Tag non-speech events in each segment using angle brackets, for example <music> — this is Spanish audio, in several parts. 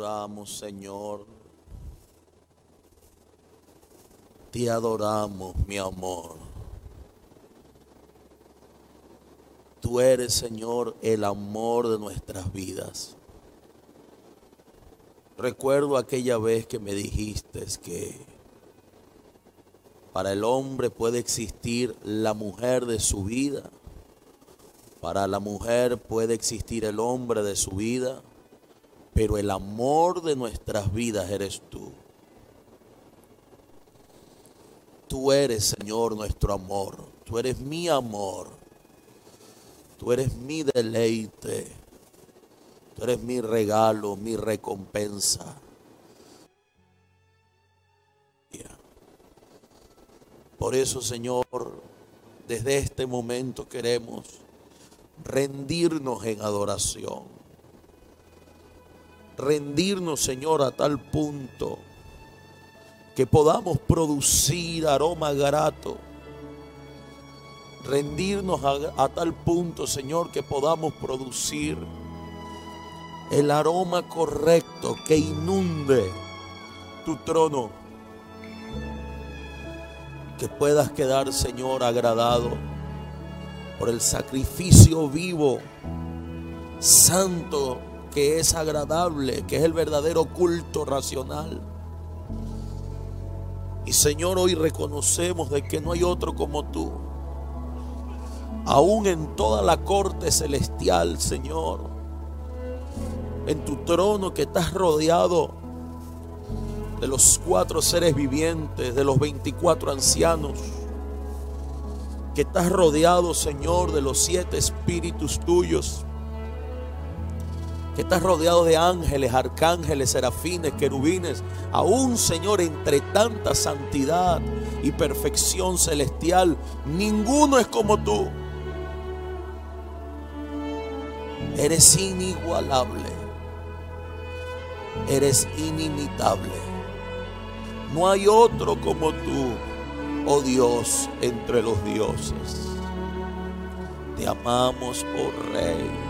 adoramos, Señor. Te adoramos, mi amor. Tú eres, Señor, el amor de nuestras vidas. Recuerdo aquella vez que me dijiste que para el hombre puede existir la mujer de su vida, para la mujer puede existir el hombre de su vida, pero el amor de nuestras vidas eres tú. Tú eres, Señor, nuestro amor. Tú eres mi amor. Tú eres mi deleite. Tú eres mi regalo, mi recompensa. Por eso, Señor, desde este momento queremos rendirnos en adoración. Rendirnos, Señor, a tal punto que podamos producir aroma grato. Rendirnos a, a, tal punto, Señor, que podamos producir el aroma correcto que inunde tu trono. Que puedas quedar, Señor, agradado por el sacrificio vivo, santo, que es agradable, que es el verdadero culto racional. Y Señor, hoy reconocemos de que no hay otro como tú. Aún en toda la corte celestial, Señor, en tu trono que estás rodeado de los cuatro seres vivientes, de los 24 ancianos, que estás rodeado, Señor, de los siete espíritus tuyos, que estás rodeado de ángeles, arcángeles, serafines, querubines, aún, Señor, entre tanta santidad y perfección celestial, ninguno es como tú. Eres inigualable. Eres inimitable. No hay otro como tú, oh Dios, entre los dioses. Te amamos, oh Rey.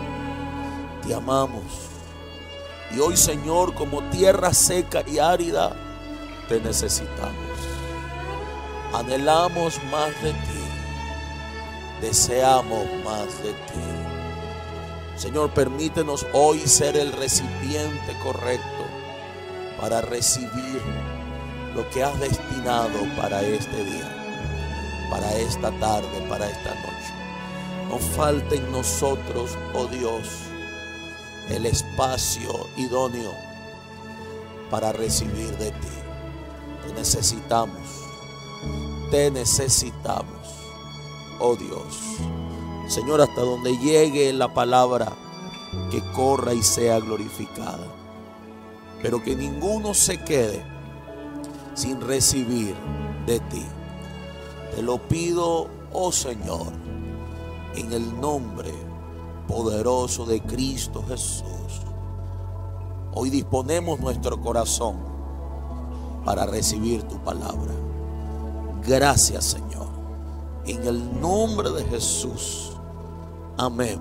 Te amamos. Y hoy, Señor, como tierra seca y árida, te necesitamos. Anhelamos más de ti. Deseamos más de ti. Señor, permítenos hoy ser el recipiente correcto para recibir lo que has destinado para este día, para esta tarde, para esta noche. No falte en nosotros, oh Dios, el espacio idóneo para recibir de ti. Te necesitamos, te necesitamos, oh Dios. Señor, hasta donde llegue la palabra, que corra y sea glorificada. Pero que ninguno se quede sin recibir de ti. Te lo pido, oh Señor, en el nombre poderoso de Cristo Jesús. Hoy disponemos nuestro corazón para recibir tu palabra. Gracias, Señor. En el nombre de Jesús. Amén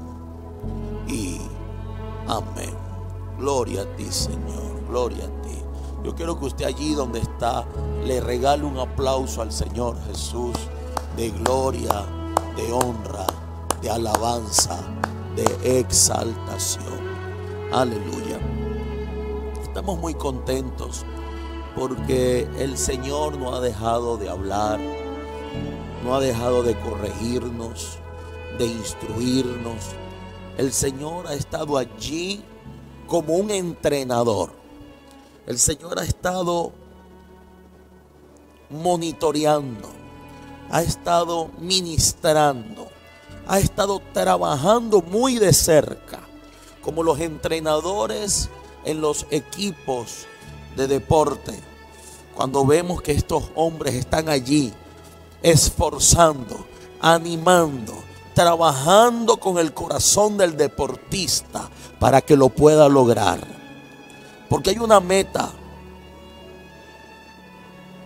y amén. Gloria a ti, Señor. Gloria a ti. Yo quiero que usted allí donde está le regale un aplauso al Señor Jesús de gloria, de honra, de alabanza, de exaltación. Aleluya. Estamos muy contentos porque el Señor no ha dejado de hablar, no ha dejado de corregirnos, de instruirnos. El Señor ha estado allí como un entrenador. El Señor ha estado monitoreando, ha estado ministrando, ha estado trabajando muy de cerca, como los entrenadores en los equipos de deporte. Cuando vemos que estos hombres están allí esforzando, animando, trabajando con el corazón del deportista para que lo pueda lograr. Porque hay una meta,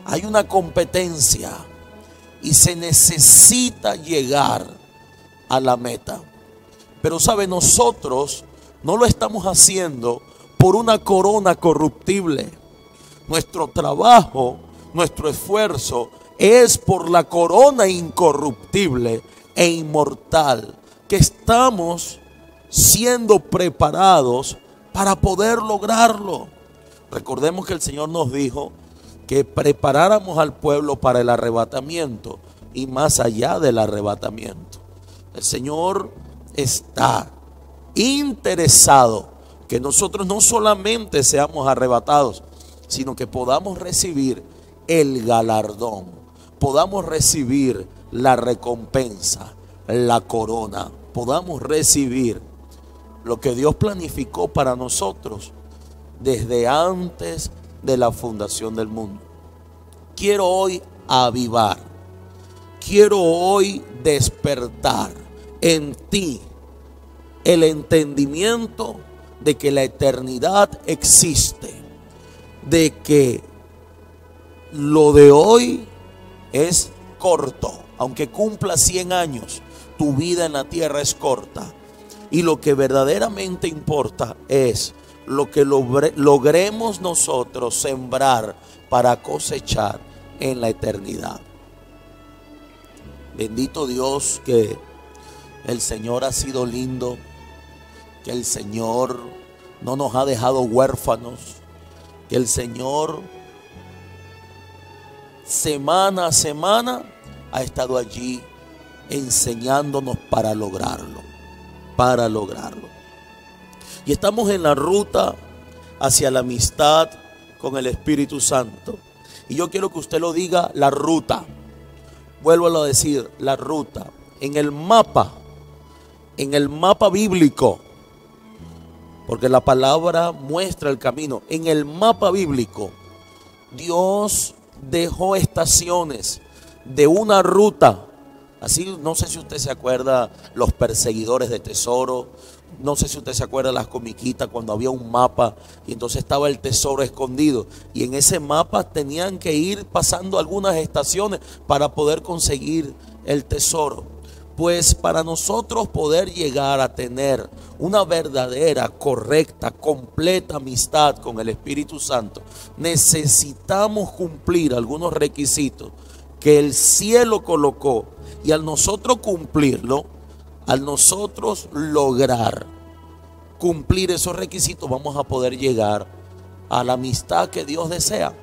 hay una competencia y se necesita llegar a la meta. Pero sabe, nosotros no lo estamos haciendo por una corona corruptible. Nuestro trabajo, nuestro esfuerzo es por la corona incorruptible e inmortal que estamos siendo preparados para poder lograrlo. Recordemos que el Señor nos dijo que preparáramos al pueblo para el arrebatamiento y más allá del arrebatamiento. El Señor está interesado que nosotros no solamente seamos arrebatados, sino que podamos recibir el galardón, podamos recibir la recompensa, la corona, podamos recibir lo que Dios planificó para nosotros desde antes de la fundación del mundo. Quiero hoy avivar, quiero hoy despertar en ti el entendimiento de que la eternidad existe, de que lo de hoy es corto, aunque cumpla 100 años, tu vida en la tierra es corta. Y lo que verdaderamente importa es lo que logremos nosotros sembrar para cosechar en la eternidad. Bendito Dios que el Señor ha sido lindo, que el Señor no nos ha dejado huérfanos, que el Señor semana a semana ha estado allí enseñándonos para lograrlo, para lograrlo. Y estamos en la ruta hacia la amistad con el Espíritu Santo. Y yo quiero que usted lo diga, la ruta. Vuelvo a decir, la ruta. En el mapa, en el mapa bíblico, porque la palabra muestra el camino. En el mapa bíblico, Dios dejó estaciones de una ruta. Así, no sé si usted se acuerda, los perseguidores de tesoro, no sé si usted se acuerda las comiquitas cuando había un mapa y entonces estaba el tesoro escondido. Y en ese mapa tenían que ir pasando algunas estaciones para poder conseguir el tesoro. Pues para nosotros poder llegar a tener una verdadera, correcta, completa amistad con el Espíritu Santo, necesitamos cumplir algunos requisitos que el cielo colocó. Y al nosotros cumplirlo, al nosotros lograr cumplir esos requisitos, vamos a poder llegar a la amistad que Dios desea.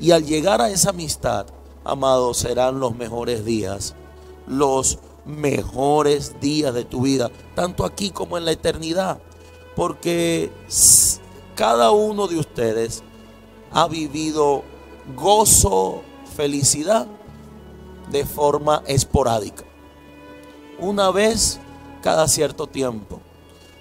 Y al llegar a esa amistad, amados, serán los mejores días, los mejores días de tu vida, tanto aquí como en la eternidad. Porque cada uno de ustedes ha vivido gozo, felicidad de forma esporádica una vez cada cierto tiempo.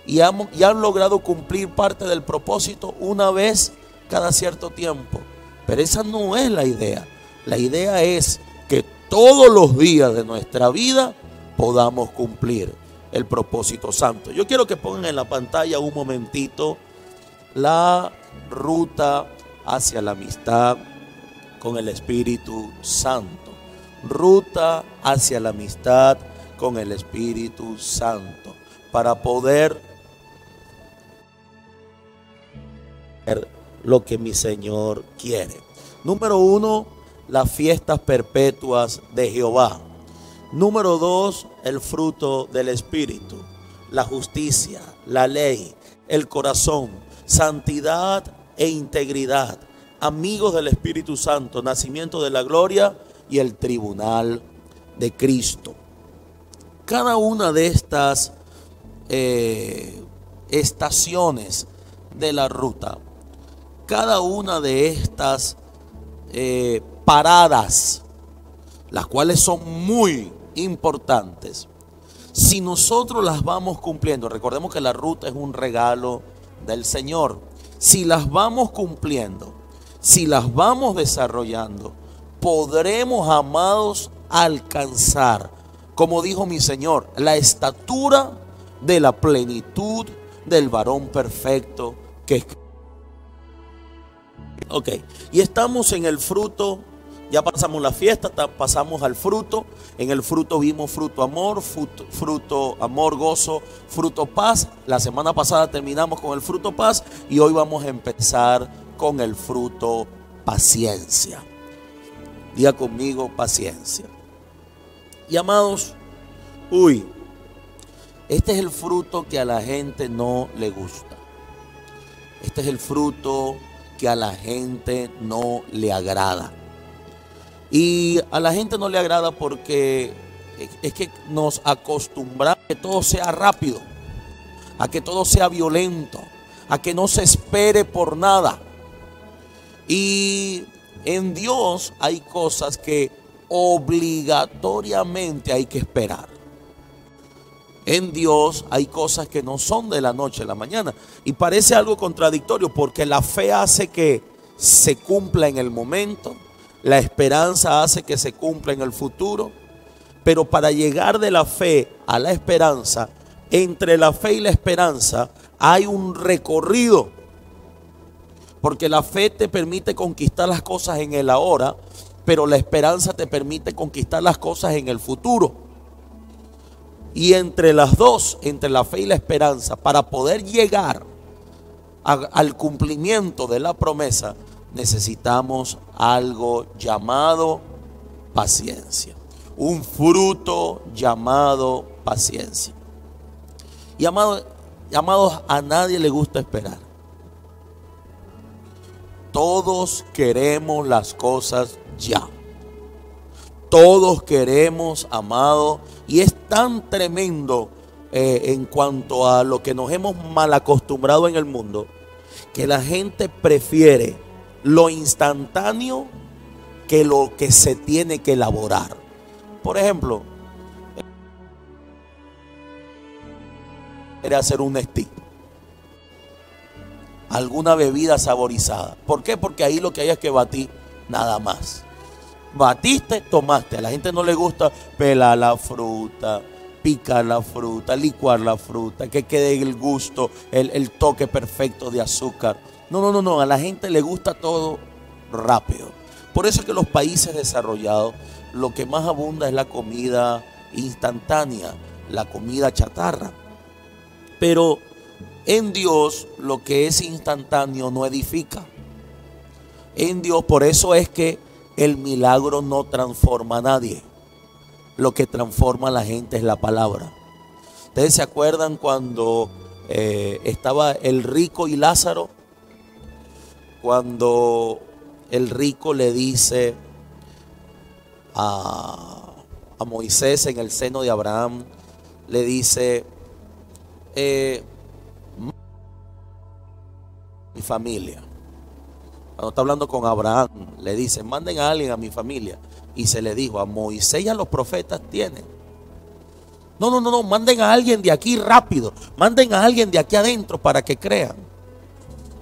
Y han, logrado cumplir parte del propósito una vez cada cierto tiempo. Pero esa no es la idea. La idea es que todos los días de nuestra vida podamos cumplir el propósito santo. Yo quiero que pongan en la pantalla un momentito la ruta hacia la amistad con el Espíritu Santo. Ruta hacia la amistad con el Espíritu Santo para poder lo que mi Señor quiere. Número uno, las fiestas perpetuas de Jehová. Número dos, el fruto del Espíritu, la justicia, la ley, el corazón, santidad e integridad, amigos del Espíritu Santo, nacimiento de la gloria y el tribunal de Cristo. Cada una de estas eh, estaciones de la ruta, cada una de estas eh, paradas, las cuales son muy importantes, si nosotros las vamos cumpliendo, recordemos que la ruta es un regalo del Señor, si las vamos cumpliendo, si las vamos desarrollando, podremos, amados, alcanzar como dijo mi Señor, la estatura de la plenitud del varón perfecto que es. Ok, y estamos en el fruto Ya pasamos la fiesta, pasamos al fruto. En el fruto vimos fruto amor, fruto, fruto, amor, gozo, fruto paz. La semana pasada terminamos con el fruto paz y hoy vamos a empezar con el fruto paciencia. Diga conmigo paciencia. Y amados, uy, este es el fruto que a la gente no le gusta. Este es el fruto que a la gente no le agrada. Y a la gente no le agrada porque es que nos acostumbramos a que todo sea rápido, a que todo sea violento, a que no se espere por nada. Y en Dios hay cosas que obligatoriamente hay que esperar. En Dios hay cosas que no son de la noche a la mañana. Y parece algo contradictorio porque la fe hace que se cumpla en el momento, la esperanza hace que se cumpla en el futuro, pero para llegar de la fe a la esperanza, entre la fe y la esperanza hay un recorrido. Porque la fe te permite conquistar las cosas en el ahora, pero la esperanza te permite conquistar las cosas en el futuro. Y entre las dos, entre la fe y la esperanza, para poder llegar al cumplimiento de la promesa, necesitamos algo llamado paciencia. Un fruto llamado paciencia. Y amados, a nadie le gusta esperar. Todos queremos las cosas ya. Todos queremos, amado, y es tan tremendo eh, en cuanto a lo que nos hemos mal acostumbrado en el mundo, que la gente prefiere lo instantáneo que lo que se tiene que elaborar. Por ejemplo, quiere hacer un stick. Alguna bebida saborizada. ¿Por qué? Porque ahí lo que hay es que batir nada más. Batiste, tomaste. A la gente no le gusta pelar la fruta, picar la fruta, licuar la fruta, que quede el gusto, el toque perfecto de azúcar. No, no, no, no. A la gente le gusta todo rápido. Por eso es que los países desarrollados lo que más abunda es la comida instantánea, la comida chatarra. Pero en Dios lo que es instantáneo no edifica. En Dios por eso es que el milagro no transforma a nadie. Lo que transforma a la gente es la palabra. Ustedes se acuerdan cuando eh, estaba el rico y Lázaro cuando el rico le dice a, Moisés en el seno de Abraham, le dice, eh, mi familia. Cuando está hablando con Abraham, le dice, manden a alguien a mi familia. Y se le dijo, a Moisés y a los profetas tienen. No, no, no, no, manden a alguien de aquí rápido. Manden a alguien de aquí adentro para que crean.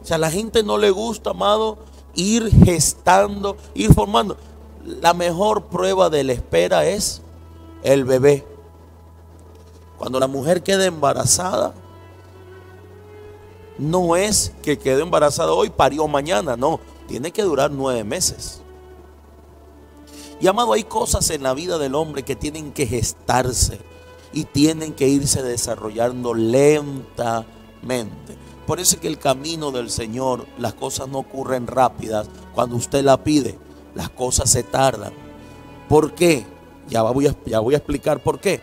O sea, a la gente no le gusta, amado, ir gestando, ir formando. La mejor prueba de la espera es el bebé. Cuando la mujer queda embarazada, no es que quede embarazada hoy, parió mañana, no, tiene que durar nueve meses. Y amado, hay cosas en la vida del hombre que tienen que gestarse y tienen que irse desarrollando lentamente. Por eso es que el camino del Señor, las cosas no ocurren rápidas. Cuando usted la pide, las cosas se tardan. ¿Por qué? Ya voy a, ya voy a explicar por qué.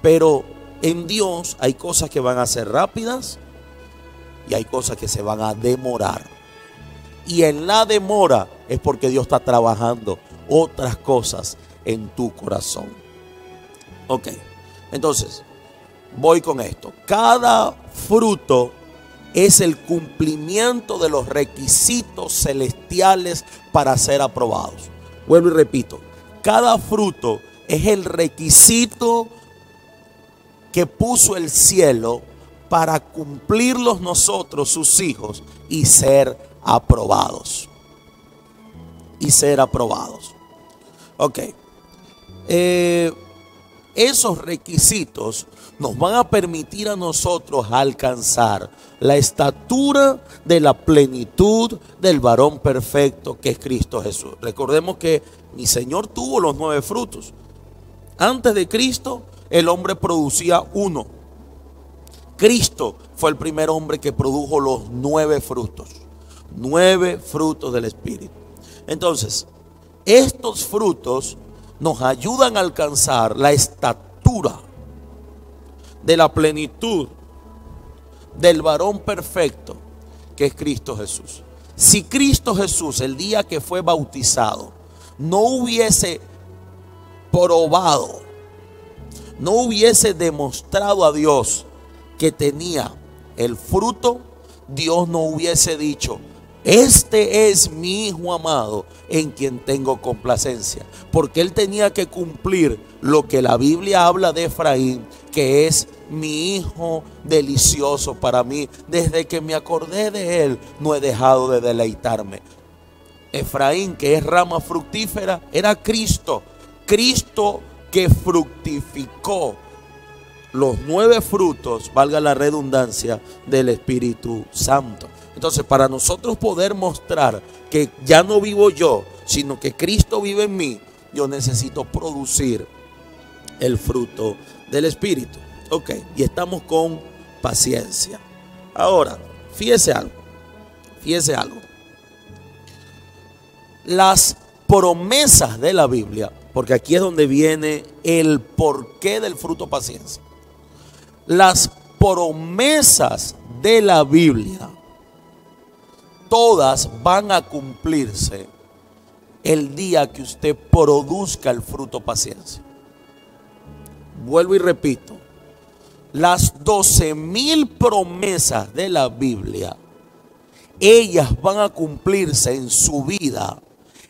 Pero en Dios hay cosas que van a ser rápidas y hay cosas que se van a demorar. Y en la demora es porque Dios está trabajando otras cosas en tu corazón. Ok, entonces voy con esto. Cada fruto es el cumplimiento de los requisitos celestiales para ser aprobados. Vuelvo y repito, cada fruto es el requisito que puso el cielo para cumplirlos nosotros, sus hijos, y ser aprobados. Y ser aprobados. Ok. Eh, esos requisitos nos van a permitir a nosotros alcanzar la estatura de la plenitud del varón perfecto que es Cristo Jesús. Recordemos que mi Señor tuvo los nueve frutos. Antes de Cristo, el hombre producía uno. Cristo fue el primer hombre que produjo los nueve frutos. Nueve frutos del Espíritu. Entonces, estos frutos nos ayudan a alcanzar la estatura de la plenitud del varón perfecto que es Cristo Jesús. Si Cristo Jesús el día que fue bautizado no hubiese probado, no hubiese demostrado a Dios que tenía el fruto, Dios no hubiese dicho, este es mi hijo amado en quien tengo complacencia. Porque él tenía que cumplir lo que la Biblia habla de Efraín, que es mi hijo delicioso para mí. Desde que me acordé de él, no he dejado de deleitarme. Efraín, que es rama fructífera, era Cristo. Cristo que fructificó los nueve frutos, valga la redundancia, del Espíritu Santo. Entonces, para nosotros poder mostrar que ya no vivo yo, sino que Cristo vive en mí, yo necesito producir el fruto del Espíritu. Ok, y estamos con paciencia. Ahora, fíjese algo, fíjese algo. Las promesas de la Biblia, porque aquí es donde viene el porqué del fruto paciencia. Las promesas de la Biblia todas van a cumplirse el día que usted produzca el fruto paciencia. Vuelvo y repito, las 12 mil promesas de la Biblia, ellas van a cumplirse en su vida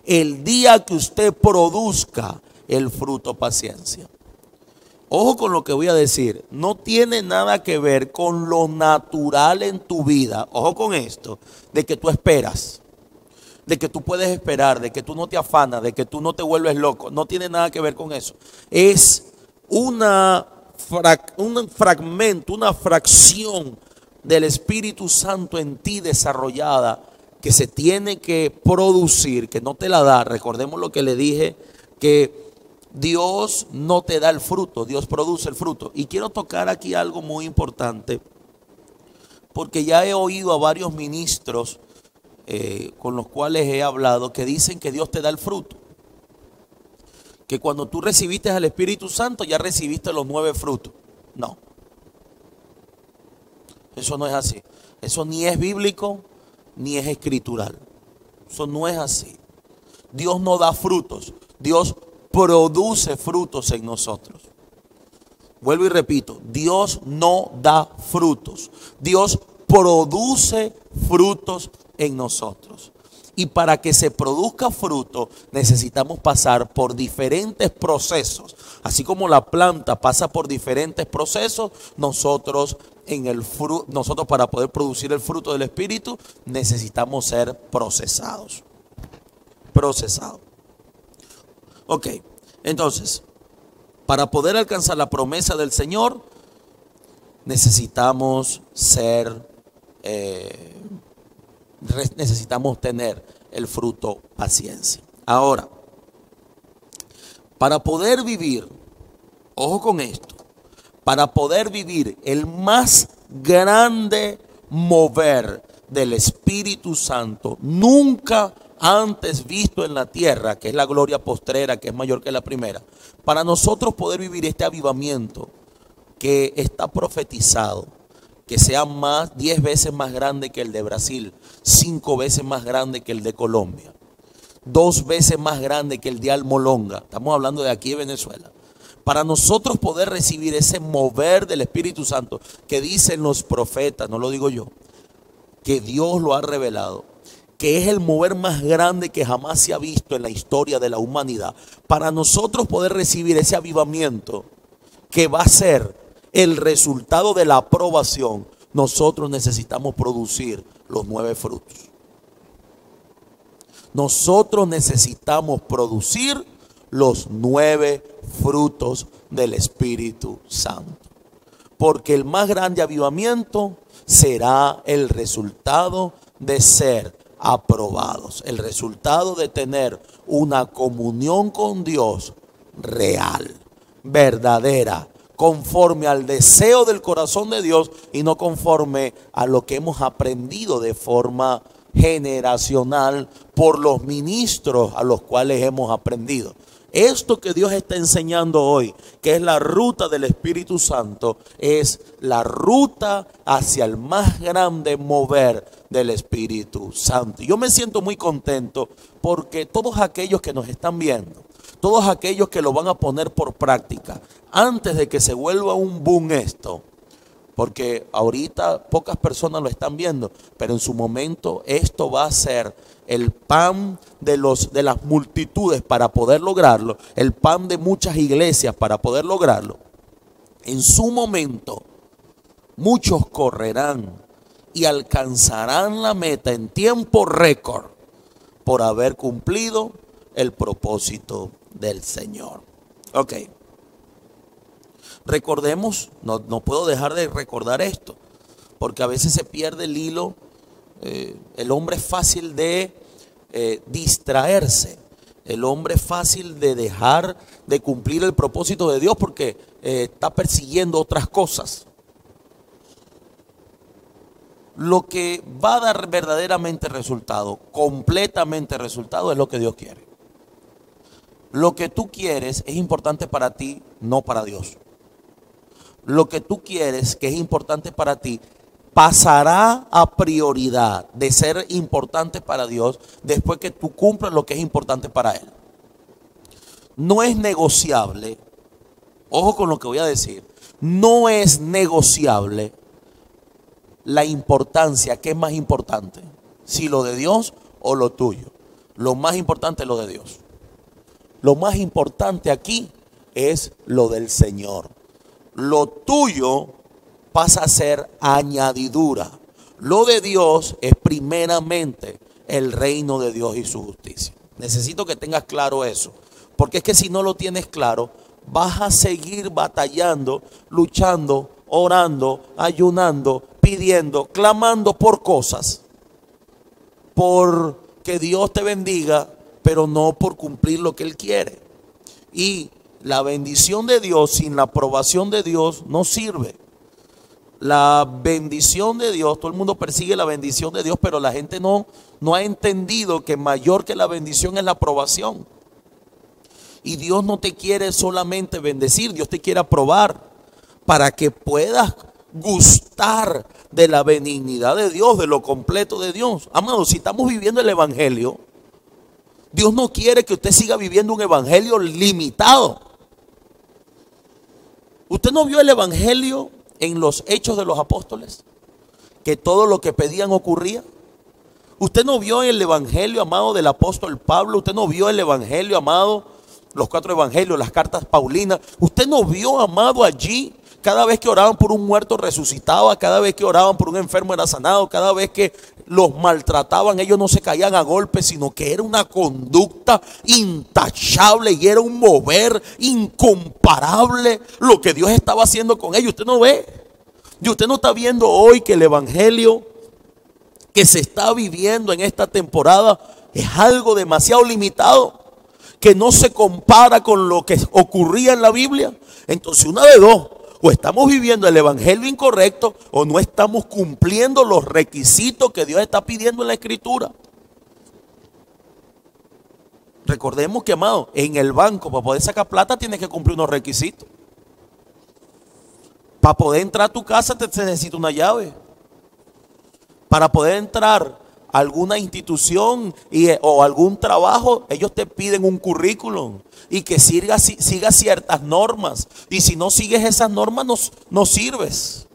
el día que usted produzca el fruto paciencia. Ojo con lo que voy a decir, no tiene nada que ver con lo natural en tu vida. Ojo con esto, de que tú esperas, de que tú puedes esperar, de que tú no te afanas, de que tú no te vuelves loco. No tiene nada que ver con eso. Es una un fragmento, una fracción del Espíritu Santo en ti desarrollada que se tiene que producir, que no te la da. Recordemos lo que le dije, que Dios no te da el fruto, Dios produce el fruto. Y quiero tocar aquí algo muy importante, porque ya he oído a varios ministros eh, con los cuales he hablado que dicen que Dios te da el fruto. Que cuando tú recibiste al Espíritu Santo ya recibiste los nueve frutos. No. Eso no es así. Eso ni es bíblico ni es escritural. Eso no es así. Dios no da frutos. Dios produce frutos en nosotros. Vuelvo y repito, Dios no da frutos. Dios produce frutos en nosotros. Y para que se produzca fruto necesitamos pasar por diferentes procesos. Así como la planta pasa por diferentes procesos, nosotros en el nosotros para poder producir el fruto del espíritu necesitamos ser procesados. Procesados. Ok, entonces, para poder alcanzar la promesa del Señor, necesitamos ser, eh, necesitamos tener el fruto paciencia. Ahora, para poder vivir, ojo con esto, para poder vivir el más grande mover del Espíritu Santo, nunca antes visto en la tierra, que es la gloria postrera, que es mayor que la primera, para nosotros poder vivir este avivamiento que está profetizado, que sea más, diez veces más grande que el de Brasil, cinco veces más grande que el de Colombia, dos veces más grande que el de Almolonga, estamos hablando de aquí de Venezuela. Para nosotros poder recibir ese mover del Espíritu Santo que dicen los profetas, no lo digo yo, que Dios lo ha revelado, que es el mover más grande que jamás se ha visto en la historia de la humanidad, para nosotros poder recibir ese avivamiento que va a ser el resultado de la aprobación, nosotros necesitamos producir los nueve frutos. Nosotros necesitamos producir los nueve frutos del Espíritu Santo. Porque el más grande avivamiento será el resultado de ser aprobados, el resultado de tener una comunión con Dios real, verdadera, conforme al deseo del corazón de Dios y no conforme a lo que hemos aprendido de forma generacional por los ministros a los cuales hemos aprendido. Esto que Dios está enseñando hoy, que es la ruta del Espíritu Santo, es la ruta hacia el más grande mover del Espíritu Santo. Yo me siento muy contento porque todos aquellos que nos están viendo, todos aquellos que lo van a poner por práctica, antes de que se vuelva un boom esto, porque ahorita pocas personas lo están viendo, pero en su momento esto va a ser el pan de, los, de las multitudes para poder lograrlo, el pan de muchas iglesias para poder lograrlo. En su momento, muchos correrán y alcanzarán la meta en tiempo récord por haber cumplido el propósito del Señor. Ok. Recordemos, no, no puedo dejar de recordar esto, porque a veces se pierde el hilo. Eh, el hombre es fácil de eh, distraerse. El hombre es fácil de dejar de cumplir el propósito de Dios porque eh, está persiguiendo otras cosas. Lo que va a dar verdaderamente resultado, completamente resultado, es lo que Dios quiere. Lo que tú quieres es importante para ti, no para Dios lo que tú quieres, que es importante para ti, pasará a prioridad de ser importante para Dios después que tú cumplas lo que es importante para Él. No es negociable, ojo con lo que voy a decir, no es negociable la importancia, ¿qué es más importante? Si lo de Dios o lo tuyo. Lo más importante es lo de Dios. Lo más importante aquí es lo del Señor lo tuyo pasa a ser añadidura. Lo de Dios es primeramente el reino de Dios y su justicia. Necesito que tengas claro eso. Porque es que si no lo tienes claro, vas a seguir batallando, luchando, orando, ayunando, pidiendo, clamando por cosas. Por que Dios te bendiga, pero no por cumplir lo que Él quiere. Y la bendición de Dios sin la aprobación de Dios no sirve. La bendición de Dios, todo el mundo persigue la bendición de Dios, pero la gente no, no ha entendido que mayor que la bendición es la aprobación. Y Dios no te quiere solamente bendecir, Dios te quiere aprobar para que puedas gustar de la benignidad de Dios, de lo completo de Dios. Amado, si estamos viviendo el Evangelio, Dios no quiere que usted siga viviendo un Evangelio limitado. ¿Usted no vio el Evangelio en los hechos de los apóstoles? Que todo lo que pedían ocurría. ¿Usted no vio el Evangelio, amado, del apóstol Pablo? ¿Usted no vio el Evangelio, amado, los cuatro Evangelios, las cartas Paulinas? ¿Usted no vio, amado, allí cada vez que oraban por un muerto resucitaba, cada vez que oraban por un enfermo era sanado, cada vez que los maltrataban, ellos no se caían a golpes, sino que era una conducta intachable y era un mover incomparable lo que Dios estaba haciendo con ellos. Usted no ve. Y usted no está viendo hoy que el Evangelio que se está viviendo en esta temporada es algo demasiado limitado, que no se compara con lo que ocurría en la Biblia. Entonces, una de dos, o estamos viviendo el evangelio incorrecto o no estamos cumpliendo los requisitos que Dios está pidiendo en la escritura. Recordemos que, amado, en el banco para poder sacar plata tienes que cumplir unos requisitos. Para poder entrar a tu casa te necesita una llave. Para poder entrar alguna institución eh, o algún trabajo, ellos te piden un currículum y que siga, siga ciertas normas. Y si no sigues esas normas, no, no sirves.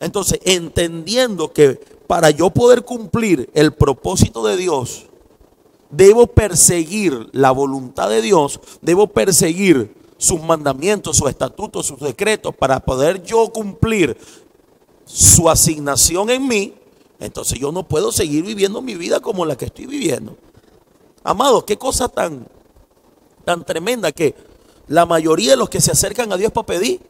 Entonces, entendiendo que para yo poder cumplir el propósito de Dios, debo perseguir la voluntad de Dios, debo perseguir sus mandamientos, sus estatutos, sus decretos, para poder yo cumplir su asignación en mí, entonces yo no puedo seguir viviendo mi vida como la que estoy viviendo. Amado, qué cosa tan, tan tremenda que la mayoría de los que se acercan a Dios para pedir,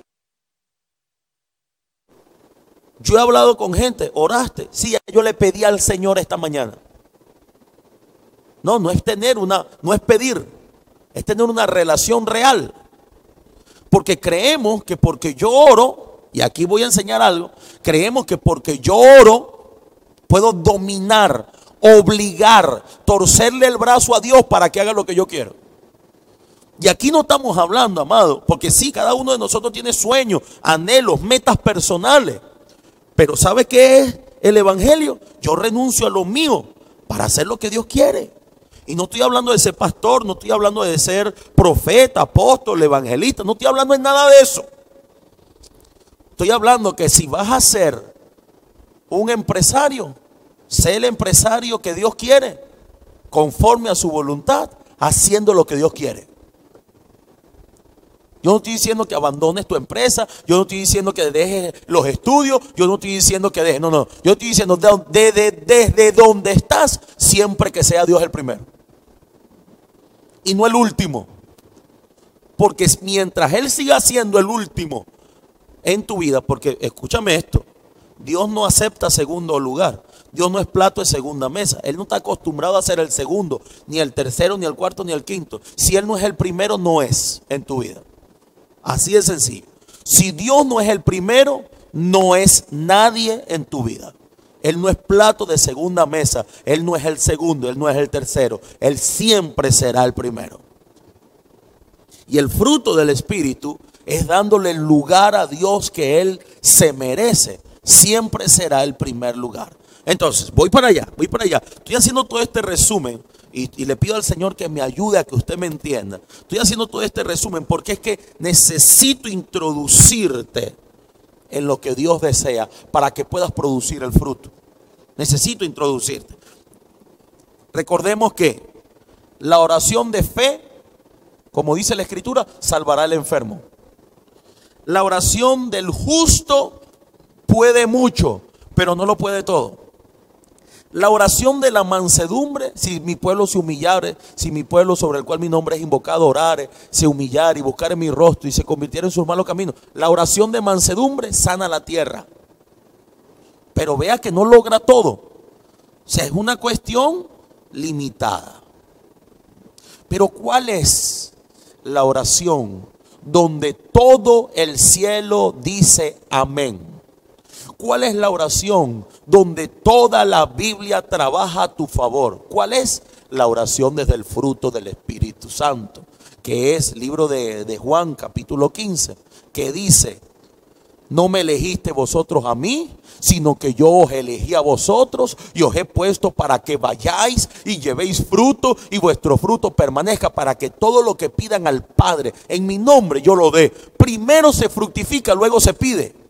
yo he hablado con gente, oraste, sí, yo le pedí al Señor esta mañana. No, no es tener una, no es pedir, es tener una relación real. Porque creemos que porque yo oro, y aquí voy a enseñar algo, creemos que porque yo oro, puedo dominar, obligar, torcerle el brazo a Dios para que haga lo que yo quiero. Y aquí no estamos hablando, amado, porque sí, cada uno de nosotros tiene sueños, anhelos, metas personales. Pero ¿sabe qué es el Evangelio? Yo renuncio a lo mío para hacer lo que Dios quiere. Y no estoy hablando de ser pastor, no estoy hablando de ser profeta, apóstol, evangelista, no estoy hablando de nada de eso. Estoy hablando que si vas a ser un empresario, sé el empresario que Dios quiere, conforme a su voluntad, haciendo lo que Dios quiere. Yo no estoy diciendo que abandones tu empresa, yo no estoy diciendo que dejes los estudios, yo no estoy diciendo que dejes, no, no, yo estoy diciendo desde, desde donde estás, siempre que sea Dios el primero. Y no el último. Porque mientras Él siga siendo el último, en tu vida, porque escúchame esto, Dios no acepta segundo lugar. Dios no es plato de segunda mesa. Él no está acostumbrado a ser el segundo, ni el tercero, ni el cuarto, ni el quinto. Si Él no es el primero, no es en tu vida. Así de sencillo. Si Dios no es el primero, no es nadie en tu vida. Él no es plato de segunda mesa. Él no es el segundo, Él no es el tercero. Él siempre será el primero. Y el fruto del Espíritu es dándole el lugar a Dios que Él se merece. Siempre será el primer lugar. Entonces, voy para allá, voy para allá. Estoy haciendo todo este resumen y, y, le pido al Señor que me ayude a que usted me entienda. Estoy haciendo todo este resumen porque es que necesito introducirte en lo que Dios desea para que puedas producir el fruto. Necesito introducirte. Recordemos que la oración de fe, como dice la Escritura, salvará al enfermo. La oración del justo puede mucho, pero no lo puede todo. La oración de la mansedumbre, si mi pueblo se humillare, si mi pueblo sobre el cual mi nombre es invocado orare, se humillare y buscare mi rostro y se convirtiera en sus malos caminos. La oración de mansedumbre sana la tierra. Pero vea que no logra todo. O sea, es una cuestión limitada. Pero ¿cuál es la oración donde todo el cielo dice amén. ¿Cuál es la oración donde toda la Biblia trabaja a tu favor? ¿Cuál es? La oración desde el fruto del Espíritu Santo, que es libro de, de Juan capítulo 15, que dice, no me elegiste vosotros a mí, sino que yo os elegí a vosotros y os he puesto para que vayáis y llevéis fruto y vuestro fruto permanezca para que todo lo que pidan al Padre en mi nombre yo lo dé. Primero se fructifica, luego se pide.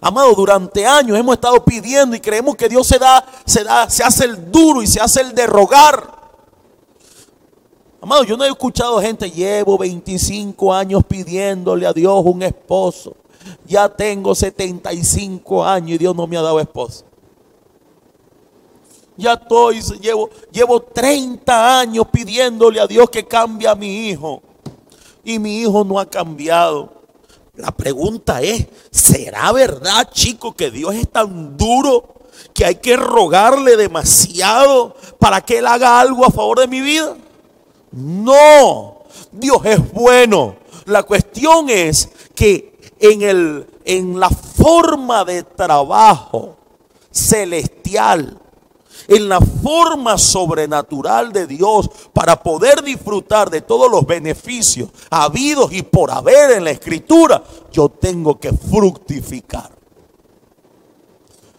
Amado, durante años hemos estado pidiendo y creemos que Dios se da, se da, se hace el duro y se hace el de rogar. Amado, yo no he escuchado gente, llevo 25 años pidiéndole a Dios un esposo ya tengo 75 años y Dios no me ha dado esposa. Ya estoy, llevo, llevo 30 años pidiéndole a Dios que cambie a mi hijo. Y mi hijo no ha cambiado. La pregunta es, ¿será verdad, chico, que Dios es tan duro que hay que rogarle demasiado para que Él haga algo a favor de mi vida? No, Dios es bueno. La cuestión es que en, el, en la forma de trabajo celestial, en la forma sobrenatural de Dios para poder disfrutar de todos los beneficios habidos y por haber en la escritura, yo tengo que fructificar.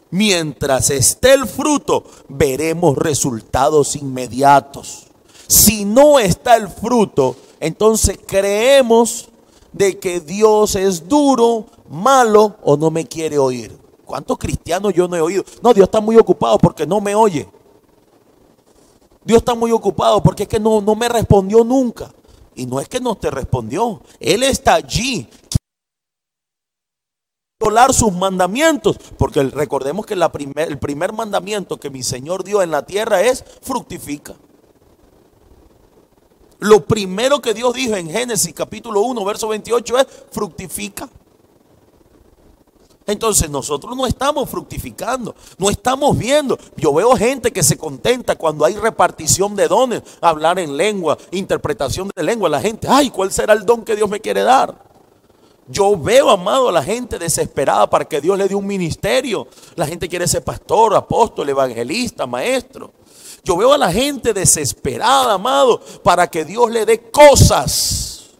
Mientras esté el fruto, veremos resultados inmediatos. Si no está el fruto, entonces creemos de que Dios es duro, malo o no me quiere oír. ¿Cuántos cristianos yo no he oído? No, Dios está muy ocupado porque no me oye. Dios está muy ocupado porque es que no, no me respondió nunca. Y no es que no te respondió. Él está allí. Violar sus mandamientos. Porque recordemos que el primer mandamiento que mi Señor dio en la tierra es fructifica. Lo primero que Dios dijo en Génesis capítulo 1, verso 28 es fructifica. Entonces nosotros no estamos fructificando, no estamos viendo. Yo veo gente que se contenta cuando hay repartición de dones, hablar en lengua, interpretación de lengua. La gente, ay, ¿cuál será el don que Dios me quiere dar? Yo veo, amado, a la gente desesperada para que Dios le dé un ministerio. La gente quiere ser pastor, apóstol, evangelista, maestro. Yo veo a la gente desesperada, amado, para que Dios le dé cosas.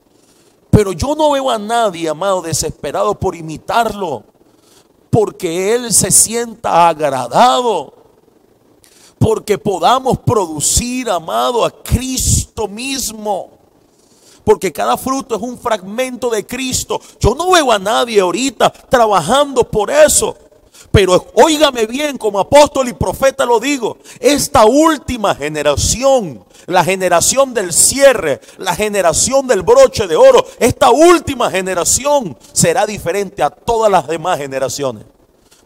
Pero yo no veo a nadie, amado, desesperado por imitarlo porque Él se sienta agradado, porque podamos producir, amado, a Cristo mismo. Porque cada fruto es un fragmento de Cristo. Yo no veo a nadie ahorita trabajando por eso. Pero óigame bien, como apóstol y profeta lo digo, esta última generación, la generación del cierre, la generación del broche de oro, esta última generación será diferente a todas las demás generaciones.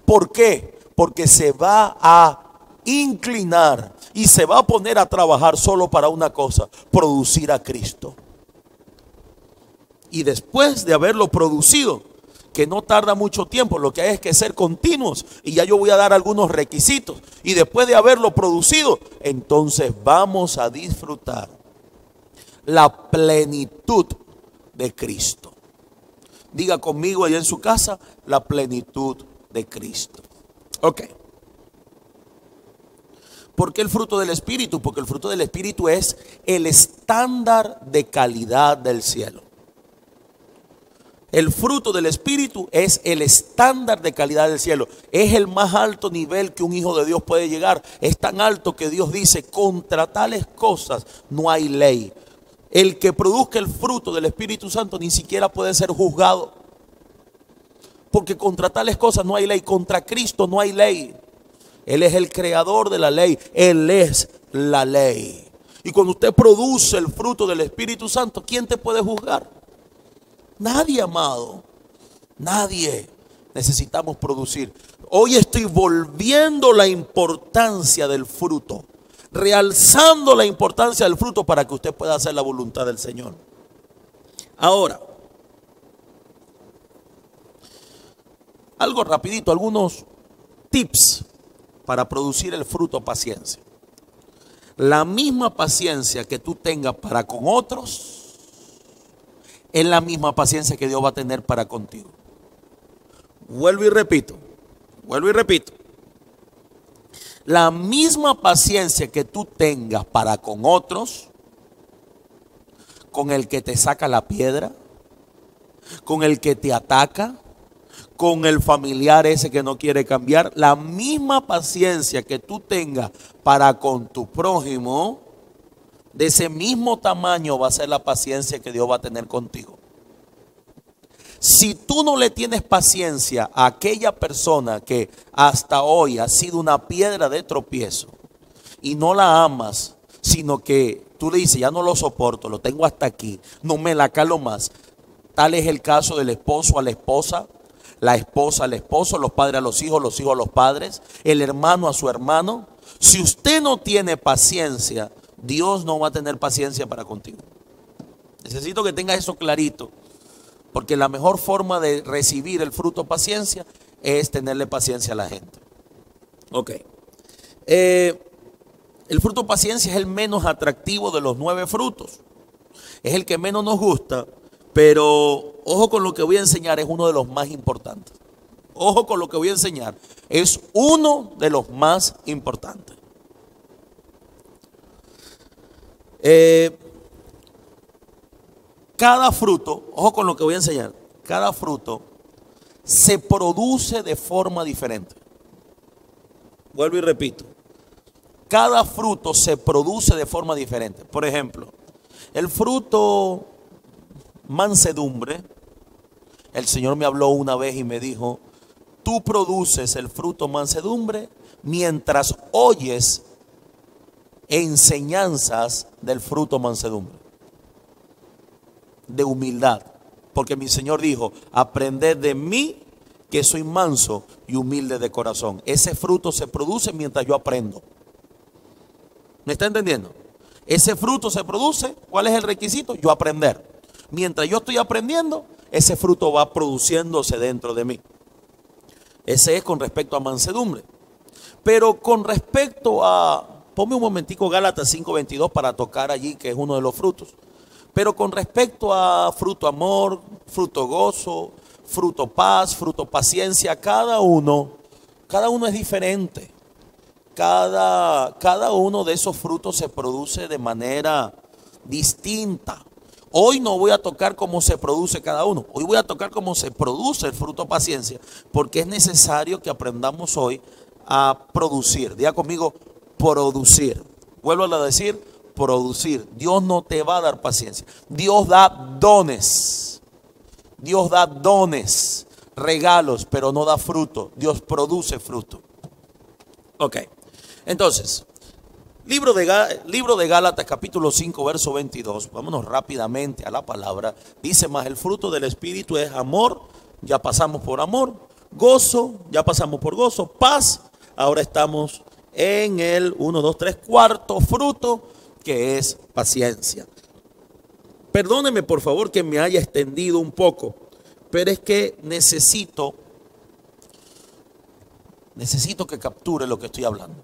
¿Por qué? Porque se va a inclinar y se va a poner a trabajar solo para una cosa, producir a Cristo. Y después de haberlo producido, que no tarda mucho tiempo, lo que hay es que ser continuos. Y ya yo voy a dar algunos requisitos. Y después de haberlo producido, entonces vamos a disfrutar la plenitud de Cristo. Diga conmigo allá en su casa, la plenitud de Cristo. Ok. ¿Por qué el fruto del Espíritu? Porque el fruto del Espíritu es el estándar de calidad del cielo. El fruto del Espíritu es el estándar de calidad del cielo. Es el más alto nivel que un hijo de Dios puede llegar. Es tan alto que Dios dice, contra tales cosas no hay ley. El que produzca el fruto del Espíritu Santo ni siquiera puede ser juzgado. Porque contra tales cosas no hay ley. Contra Cristo no hay ley. Él es el creador de la ley. Él es la ley. Y cuando usted produce el fruto del Espíritu Santo, ¿quién te puede juzgar? Nadie, amado. Nadie. Necesitamos producir. Hoy estoy volviendo la importancia del fruto. Realzando la importancia del fruto para que usted pueda hacer la voluntad del Señor. Ahora, algo rapidito, algunos tips para producir el fruto paciencia. La misma paciencia que tú tengas para con otros es la misma paciencia que Dios va a tener para contigo. Vuelvo y repito, vuelvo y repito. La misma paciencia que tú tengas para con otros, con el que te saca la piedra, con el que te ataca, con el familiar ese que no quiere cambiar, la misma paciencia que tú tengas para con tu prójimo, de ese mismo tamaño va a ser la paciencia que Dios va a tener contigo. Si tú no le tienes paciencia a aquella persona que hasta hoy ha sido una piedra de tropiezo y no la amas, sino que tú le dices, ya no lo soporto, lo tengo hasta aquí, no me la calo más. Tal es el caso del esposo a la esposa, la esposa al esposo, los padres a los hijos, los hijos a los padres, el hermano a su hermano. Si usted no tiene paciencia, Dios no va a tener paciencia para contigo. Necesito que tengas eso clarito. Porque la mejor forma de recibir el fruto paciencia es tenerle paciencia a la gente. Ok. Eh, el fruto paciencia es el menos atractivo de los nueve frutos. Es el que menos nos gusta, pero ojo con lo que voy a enseñar, es uno de los más importantes. Ojo con lo que voy a enseñar, es uno de los más importantes. Eh, cada fruto, ojo con lo que voy a enseñar, cada fruto se produce de forma diferente. Vuelvo y repito. Cada fruto se produce de forma diferente. Por ejemplo, el fruto mansedumbre, el Señor me habló una vez y me dijo, tú produces el fruto mansedumbre mientras oyes enseñanzas del fruto mansedumbre. De humildad. Porque mi Señor dijo, aprended de mí que soy manso y humilde de corazón. Ese fruto se produce mientras yo aprendo. ¿Me está entendiendo? Ese fruto se produce, ¿cuál es el requisito? Yo aprender. Mientras yo estoy aprendiendo, ese fruto va produciéndose dentro de mí. Ese es con respecto a mansedumbre. Pero con respecto a, ponme un momentico Gálatas 5:22 para tocar allí, que es uno de los frutos. Pero con respecto a fruto amor, fruto gozo, fruto paz, fruto paciencia, cada uno, cada uno es diferente. Cada, cada uno de esos frutos se produce de manera distinta. Hoy no voy a tocar cómo se produce cada uno. Hoy voy a tocar cómo se produce el fruto paciencia, porque es necesario que aprendamos hoy a producir. Diga conmigo, producir. Vuelvo a decir, producir. Dios no te va a dar paciencia. Dios da dones. Dios da dones, regalos, pero no da fruto. Dios produce fruto. Ok. Entonces, Libro de, libro de Gálatas capítulo 5 verso 22, vámonos rápidamente a la palabra. Dice más, el fruto del Espíritu es amor, ya pasamos por amor, gozo, ya pasamos por gozo, paz, ahora estamos en el 1, 2, 3, cuarto fruto, que es paciencia. Perdóneme por favor que me haya extendido un poco, pero es que necesito, necesito que capture lo que estoy hablando.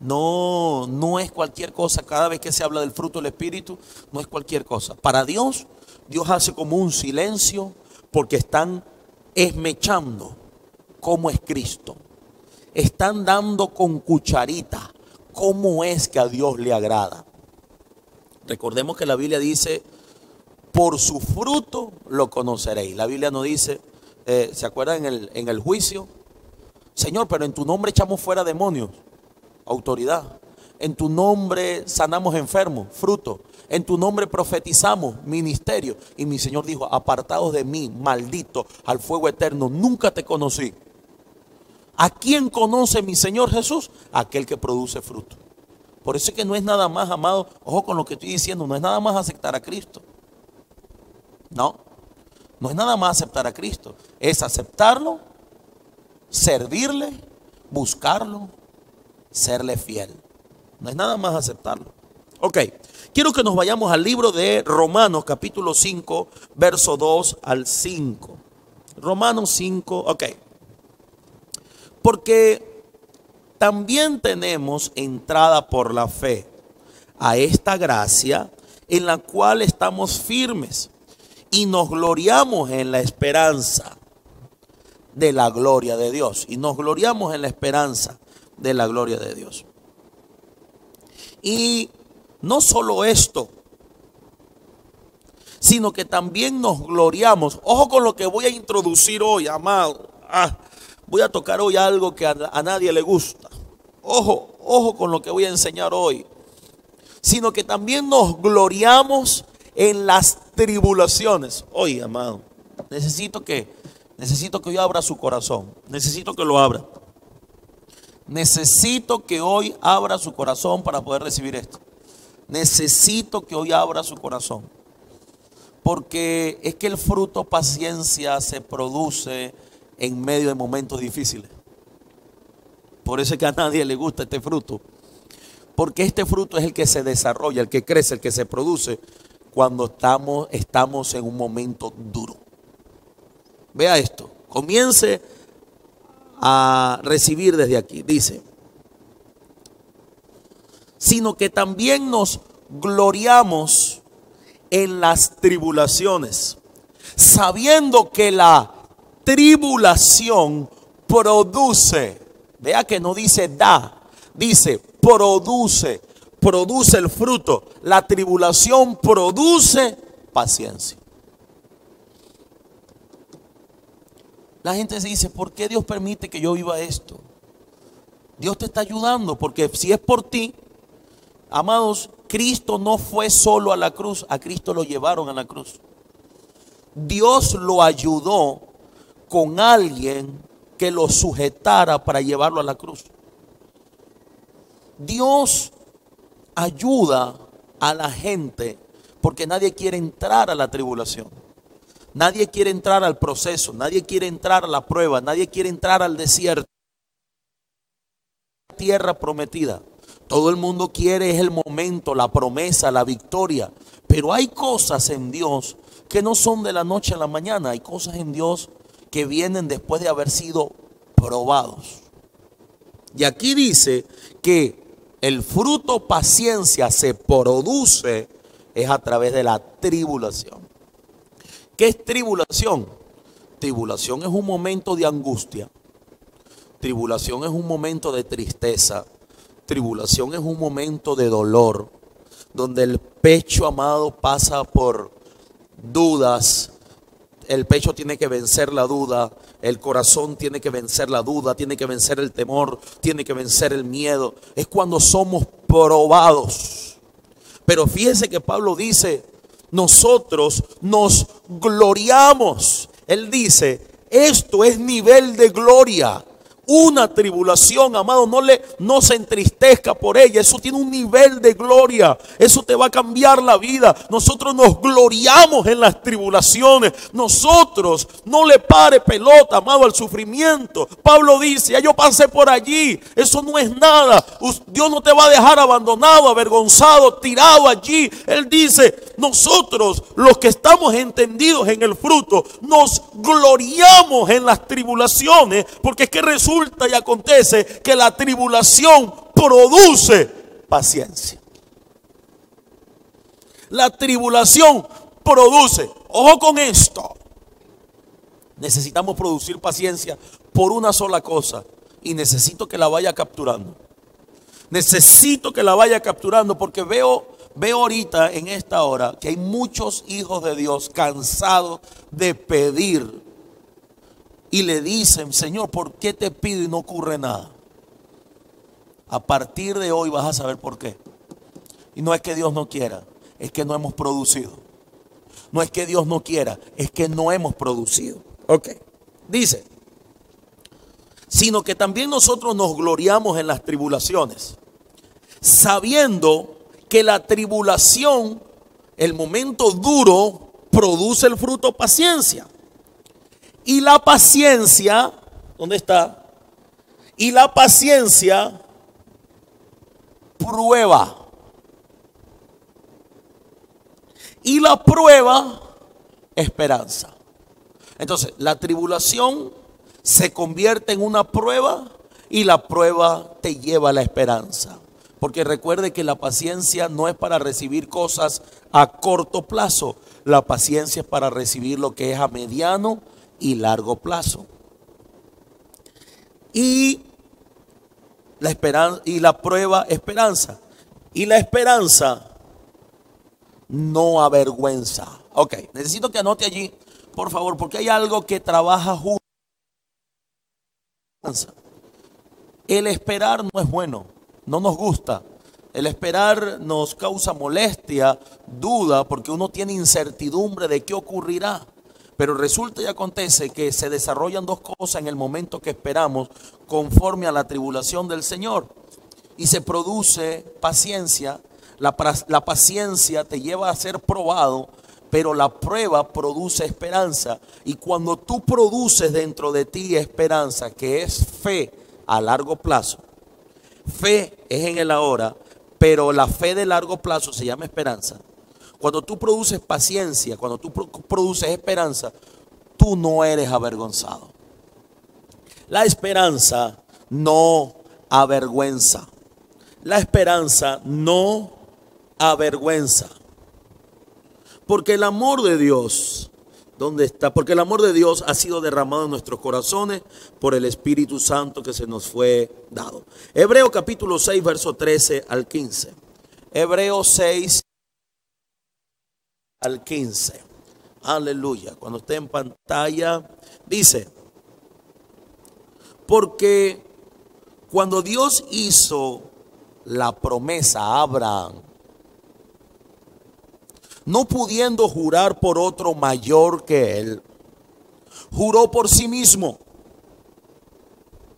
No, no es cualquier cosa. Cada vez que se habla del fruto del Espíritu, no es cualquier cosa. Para Dios, Dios hace como un silencio porque están esmechando cómo es Cristo. Están dando con cucharita cómo es que a Dios le agrada. Recordemos que la Biblia dice, por su fruto lo conoceréis. La Biblia no dice, eh, ¿se acuerdan en el, en el juicio? Señor, pero en tu nombre echamos fuera demonios autoridad. En tu nombre sanamos enfermos, fruto. En tu nombre profetizamos, ministerio. Y mi Señor dijo, apartados de mí, maldito, al fuego eterno, nunca te conocí. ¿A quién conoce mi Señor Jesús? Aquel que produce fruto. Por eso es que no es nada más, amado, ojo con lo que estoy diciendo, no es nada más aceptar a Cristo. No, no es nada más aceptar a Cristo, es aceptarlo, servirle, buscarlo, serle fiel. No es nada más aceptarlo. Ok, quiero que nos vayamos al libro de Romanos capítulo 5, verso 2 al 5. Romanos 5, ok. Porque también tenemos entrada por la fe a esta gracia en la cual estamos firmes y nos gloriamos en la esperanza de la gloria de Dios. Y nos gloriamos en la esperanza de la gloria de Dios. Y no solo esto, sino que también nos gloriamos. Ojo con lo que voy a introducir hoy, amado. Ah, voy a tocar hoy algo que a, nadie le gusta. Ojo, ojo con lo que voy a enseñar hoy. Sino que también nos gloriamos en las tribulaciones. Oye, amado, necesito que necesito que hoy abra su corazón. Necesito que lo abra. Necesito que hoy abra su corazón para poder recibir esto. Necesito que hoy abra su corazón. Porque es que el fruto paciencia se produce en medio de momentos difíciles. Por eso es que a nadie le gusta este fruto. Porque este fruto es el que se desarrolla, el que crece, el que se produce cuando estamos, estamos en un momento duro. Vea esto. Comience a recibir desde aquí. Dice, sino que también nos gloriamos en las tribulaciones, sabiendo que la tribulación produce, vea que no dice da, dice produce, produce el fruto. La tribulación produce paciencia. La gente se dice, ¿por qué Dios permite que yo viva esto? Dios te está ayudando porque si es por ti, amados, Cristo no fue solo a la cruz, a Cristo lo llevaron a la cruz. Dios lo ayudó con alguien que lo sujetara para llevarlo a la cruz. Dios ayuda a la gente porque nadie quiere entrar a la tribulación. Nadie quiere entrar al proceso, nadie quiere entrar a la prueba, nadie quiere entrar al desierto. Tierra prometida. Todo el mundo quiere es el momento, la promesa, la victoria. Pero hay cosas en Dios que no son de la noche a la mañana. Hay cosas en Dios que vienen después de haber sido probados. Y aquí dice que el fruto paciencia se produce es a través de la tribulación. ¿Qué es tribulación? Tribulación es un momento de angustia. Tribulación es un momento de tristeza. Tribulación es un momento de dolor, donde el pecho amado pasa por dudas. El pecho tiene que vencer la duda, el corazón tiene que vencer la duda, tiene que vencer el temor, tiene que vencer el miedo. Es cuando somos probados. Pero fíjese que Pablo dice, nosotros nos gloriamos. Él dice, esto es nivel de gloria una tribulación, amado, no le no se entristezca por ella. Eso tiene un nivel de gloria. Eso te va a cambiar la vida. Nosotros nos gloriamos en las tribulaciones. Nosotros no le pare pelota, amado, al sufrimiento. Pablo dice, ya yo pasé por allí. Eso no es nada. Dios no te va a dejar abandonado, avergonzado, tirado allí. Él dice, nosotros los que estamos entendidos en el fruto, nos gloriamos en las tribulaciones, porque es que resulta y acontece que la tribulación produce paciencia. La tribulación produce, ojo con esto, necesitamos producir paciencia por una sola cosa y necesito que la vaya capturando. Necesito que la vaya capturando porque veo, veo ahorita en esta hora que hay muchos hijos de Dios cansados de pedir y le dicen, Señor, ¿por qué te pido y no ocurre nada? A partir de hoy vas a saber por qué. Y no es que Dios no quiera, es que no hemos producido. No es que Dios no quiera, es que no hemos producido. Ok. Dice, sino que también nosotros nos gloriamos en las tribulaciones, sabiendo que la tribulación, el momento duro, produce el fruto paciencia. Y la paciencia, ¿dónde está? Y la paciencia prueba. Y la prueba, esperanza. Entonces, la tribulación se convierte en una prueba y la prueba te lleva a la esperanza. Porque recuerde que la paciencia no es para recibir cosas a corto plazo. La paciencia es para recibir lo que es a mediano y largo plazo. Y la esperanza y la prueba esperanza. Y la esperanza no avergüenza. Ok, necesito que anote allí, por favor, porque hay algo que trabaja junto. El esperar no es bueno, no nos gusta. El esperar nos causa molestia, duda, porque uno tiene incertidumbre de qué ocurrirá. Pero resulta y acontece que se desarrollan dos cosas en el momento que esperamos conforme a la tribulación del Señor. Y se produce paciencia. La, paciencia te lleva a ser probado, pero la prueba produce esperanza. Y cuando tú produces dentro de ti esperanza, que es fe a largo plazo, fe es en el ahora, pero la fe de largo plazo se llama esperanza. Cuando tú produces paciencia, cuando tú produces esperanza, tú no eres avergonzado. La esperanza no avergüenza. La esperanza no avergüenza. Porque el amor de Dios, ¿dónde está? Porque el amor de Dios ha sido derramado en nuestros corazones por el Espíritu Santo que se nos fue dado. Hebreo capítulo 6, verso 13 al 15. Hebreo 6, al 15. Aleluya. Cuando esté en pantalla, dice, porque cuando Dios hizo la promesa a Abraham, no pudiendo jurar por otro mayor que él, juró por sí mismo.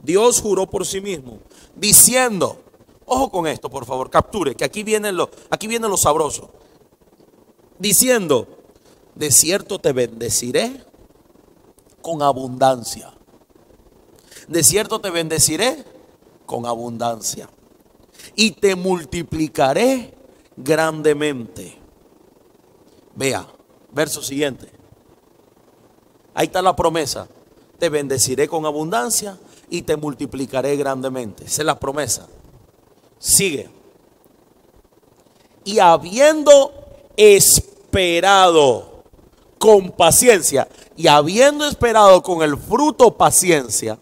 Dios juró por sí mismo, diciendo, ojo con esto, por favor, capture, que aquí vienen los, aquí vienen los sabrosos diciendo, de cierto te bendeciré con abundancia. De cierto te bendeciré con abundancia. y te multiplicaré grandemente. Vea, verso siguiente. Ahí está la promesa. Te bendeciré con abundancia y te multiplicaré grandemente. Esa es la promesa. Sigue. Y habiendo esperado con paciencia, y habiendo esperado con el fruto paciencia,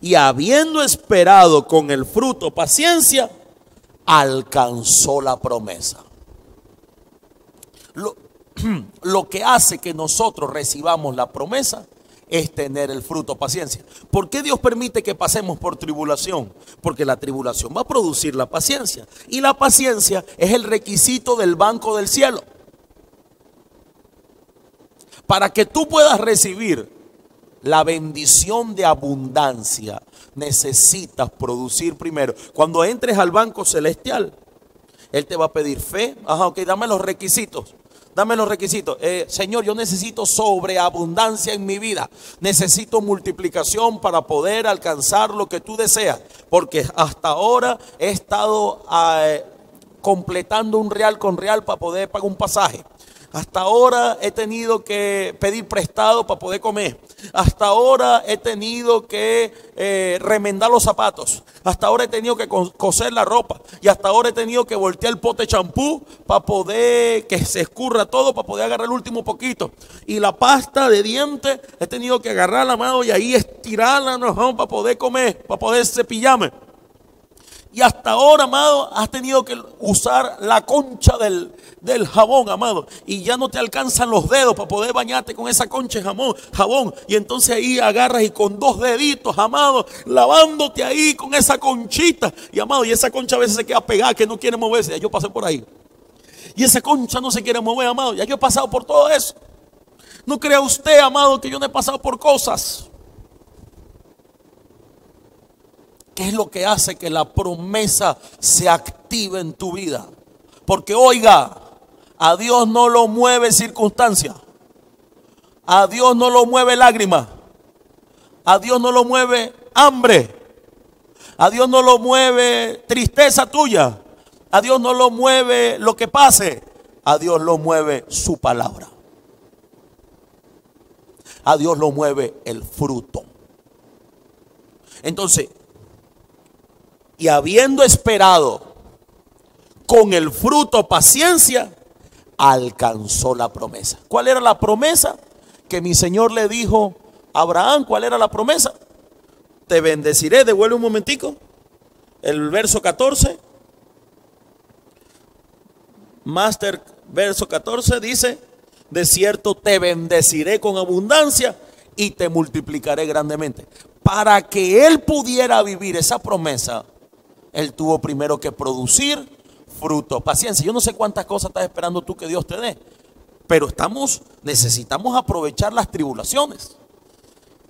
y habiendo esperado con el fruto paciencia, alcanzó la promesa. Lo, <clears throat> lo que hace que nosotros recibamos la promesa es tener el fruto paciencia. ¿Por qué Dios permite que pasemos por tribulación? Porque la tribulación va a producir la paciencia. Y la paciencia es el requisito del banco del cielo. Para que tú puedas recibir la bendición de abundancia, necesitas producir primero. Cuando entres al banco celestial, Él te va a pedir fe. Ajá, ok, dame los requisitos. Dame los requisitos. Eh, Señor, yo necesito sobreabundancia en mi vida. Necesito multiplicación para poder alcanzar lo que tú deseas. Porque hasta ahora he estado eh, completando un real con real para poder pagar un pasaje. Hasta ahora he tenido que pedir prestado para poder comer. Hasta ahora he tenido que eh, remendar los zapatos. Hasta ahora he tenido que coser la ropa. Y hasta ahora he tenido que voltear el pote champú para poder que se escurra todo, para poder agarrar el último poquito. Y la pasta de dientes he tenido que agarrar la mano y ahí estirarla ¿no? para poder comer, para poder cepillarme. Y hasta ahora, amado, has tenido que usar la concha del, del, jabón, amado. Y ya no te alcanzan los dedos para poder bañarte con esa concha de jabón, jabón. Y entonces ahí agarras y con dos deditos, amado, lavándote ahí con esa conchita. Y amado, y esa concha a veces se queda pegada, que no quiere moverse. Ya yo pasé por ahí. Y esa concha no se quiere mover, amado. Ya yo he pasado por todo eso. No crea usted, amado, que yo no he pasado por cosas. ¿Qué es lo que hace que la promesa se active en tu vida? Porque oiga, a Dios no lo mueve circunstancia. A Dios no lo mueve lágrima. A Dios no lo mueve hambre. A Dios no lo mueve tristeza tuya. A Dios no lo mueve lo que pase. A Dios lo mueve su palabra. A Dios lo mueve el fruto. Entonces, y habiendo esperado con el fruto paciencia, alcanzó la promesa. ¿Cuál era la promesa que mi Señor le dijo a Abraham? ¿Cuál era la promesa? Te bendeciré, devuelve un momentico. El verso 14. Master verso 14 dice, de cierto te bendeciré con abundancia y te multiplicaré grandemente. Para que él pudiera vivir esa promesa, él tuvo primero que producir fruto. Paciencia. Yo no sé cuántas cosas estás esperando tú que Dios te dé. Pero estamos, necesitamos aprovechar las tribulaciones.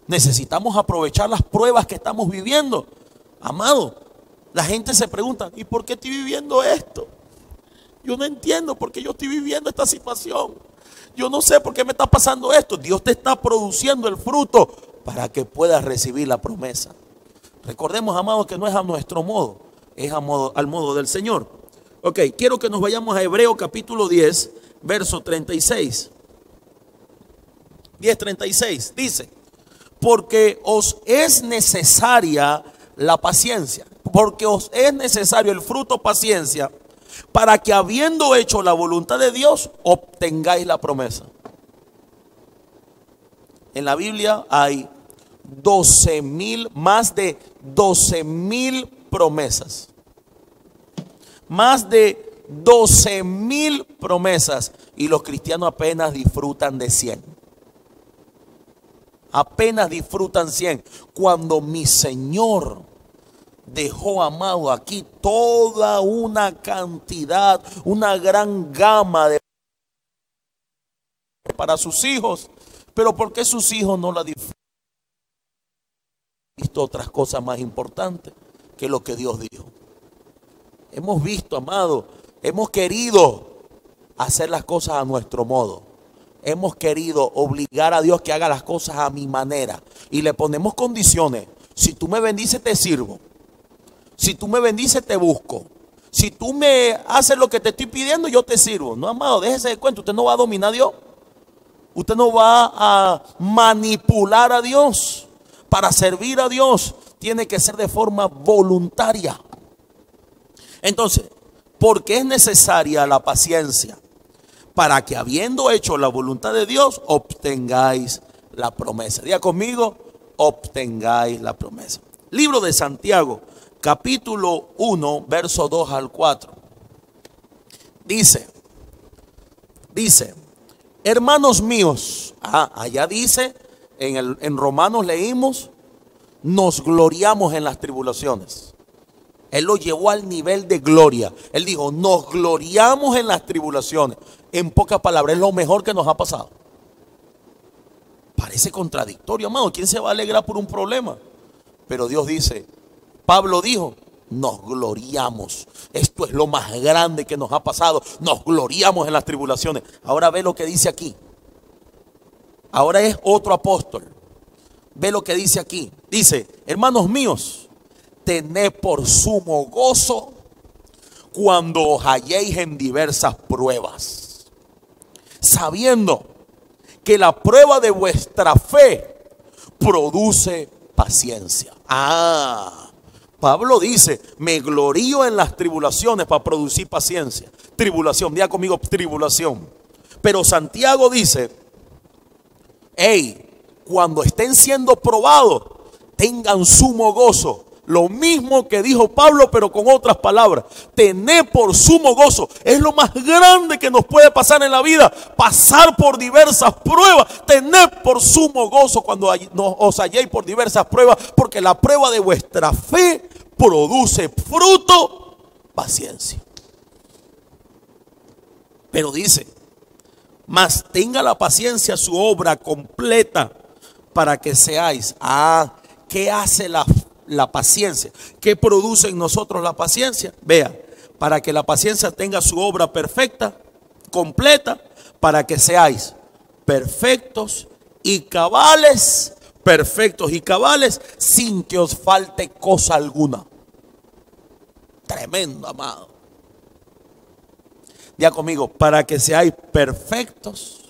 Necesitamos aprovechar las pruebas que estamos viviendo. Amado, la gente se pregunta, ¿y por qué estoy viviendo esto? Yo no entiendo por qué yo estoy viviendo esta situación. Yo no sé por qué me está pasando esto. Dios te está produciendo el fruto para que puedas recibir la promesa. Recordemos, amados, que no es a nuestro modo es modo, al modo del Señor. Ok, quiero que nos vayamos a Hebreo capítulo 10, verso 36. 10:36 dice, porque os es necesaria la paciencia, porque os es necesario el fruto paciencia, para que habiendo hecho la voluntad de Dios, obtengáis la promesa. En la Biblia hay 12 mil, más de 12 mil promesas. Más de 12 mil promesas y los cristianos apenas disfrutan de 100. Apenas disfrutan 100. Cuando mi Señor dejó amado aquí toda una cantidad, una gran gama de para sus hijos. Pero ¿por qué sus hijos no la disfrutan? Visto otras cosas más importantes que lo que Dios dijo. Hemos visto, amado, hemos querido hacer las cosas a nuestro modo. Hemos querido obligar a Dios que haga las cosas a mi manera. Y le ponemos condiciones. Si tú me bendices, te sirvo. Si tú me bendices, te busco. Si tú me haces lo que te estoy pidiendo, yo te sirvo. No, amado, déjese de cuenta. Usted no va a dominar a Dios. Usted no va a manipular a Dios. Para servir a Dios tiene que ser de forma voluntaria. Entonces, ¿por qué es necesaria la paciencia? Para que habiendo hecho la voluntad de Dios, obtengáis la promesa. Diga conmigo, obtengáis la promesa. Libro de Santiago, capítulo 1, verso 2 al 4. Dice, dice, hermanos míos, ah, allá dice, en, el, en Romanos leímos, nos gloriamos en las tribulaciones. Él lo llevó al nivel de gloria. Él dijo, nos gloriamos en las tribulaciones. En pocas palabras, es lo mejor que nos ha pasado. Parece contradictorio, amado. ¿Quién se va a alegrar por un problema? Pero Dios dice, Pablo dijo, nos gloriamos. Esto es lo más grande que nos ha pasado. Nos gloriamos en las tribulaciones. Ahora ve lo que dice aquí. Ahora es otro apóstol. Ve lo que dice aquí. Dice, hermanos míos, tened por sumo gozo cuando os halléis en diversas pruebas, sabiendo que la prueba de vuestra fe produce paciencia. Ah, Pablo dice, me glorío en las tribulaciones para producir paciencia. Tribulación, diga conmigo tribulación. Pero Santiago dice, hey, cuando estén siendo probados, tengan sumo gozo lo mismo que dijo Pablo, pero con otras palabras. Tener por sumo gozo. Es lo más grande que nos puede pasar en la vida. Pasar por diversas pruebas. Tener por sumo gozo cuando os halléis por diversas pruebas. Porque la prueba de vuestra fe produce fruto, paciencia. Pero dice, mas tenga la paciencia su obra completa para que seáis. Ah, ¿qué hace la la paciencia. ¿Qué produce en nosotros la paciencia? Vea, para que la paciencia tenga su obra perfecta, completa, para que seáis perfectos y cabales, perfectos y cabales, sin que os falte cosa alguna. Tremendo, amado. Ya conmigo, para que seáis perfectos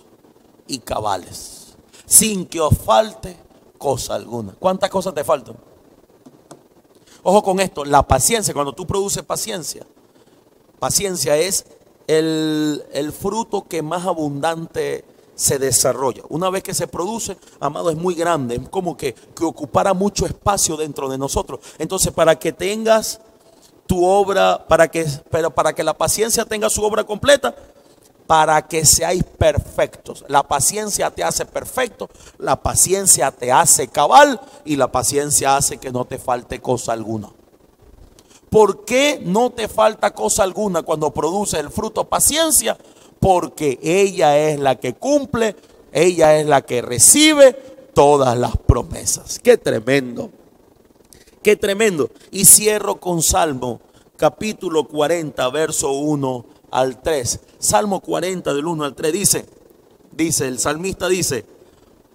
y cabales, sin que os falte cosa alguna. ¿Cuántas cosas te faltan? Ojo con esto, la paciencia, cuando tú produces paciencia, paciencia es el, fruto que más abundante se desarrolla. Una vez que se produce, amado, es muy grande, es como que, que ocupara mucho espacio dentro de nosotros. Entonces, para que tengas tu obra, para que, pero para que la paciencia tenga su obra completa, para que seáis perfectos. La paciencia te hace perfecto, la paciencia te hace cabal y la paciencia hace que no te falte cosa alguna. ¿Por qué no te falta cosa alguna cuando produce el fruto paciencia? Porque ella es la que cumple, ella es la que recibe todas las promesas. Qué tremendo, qué tremendo. Y cierro con Salmo capítulo 40, verso 1 al 3. Salmo 40 del 1 al 3 dice, dice, el salmista dice,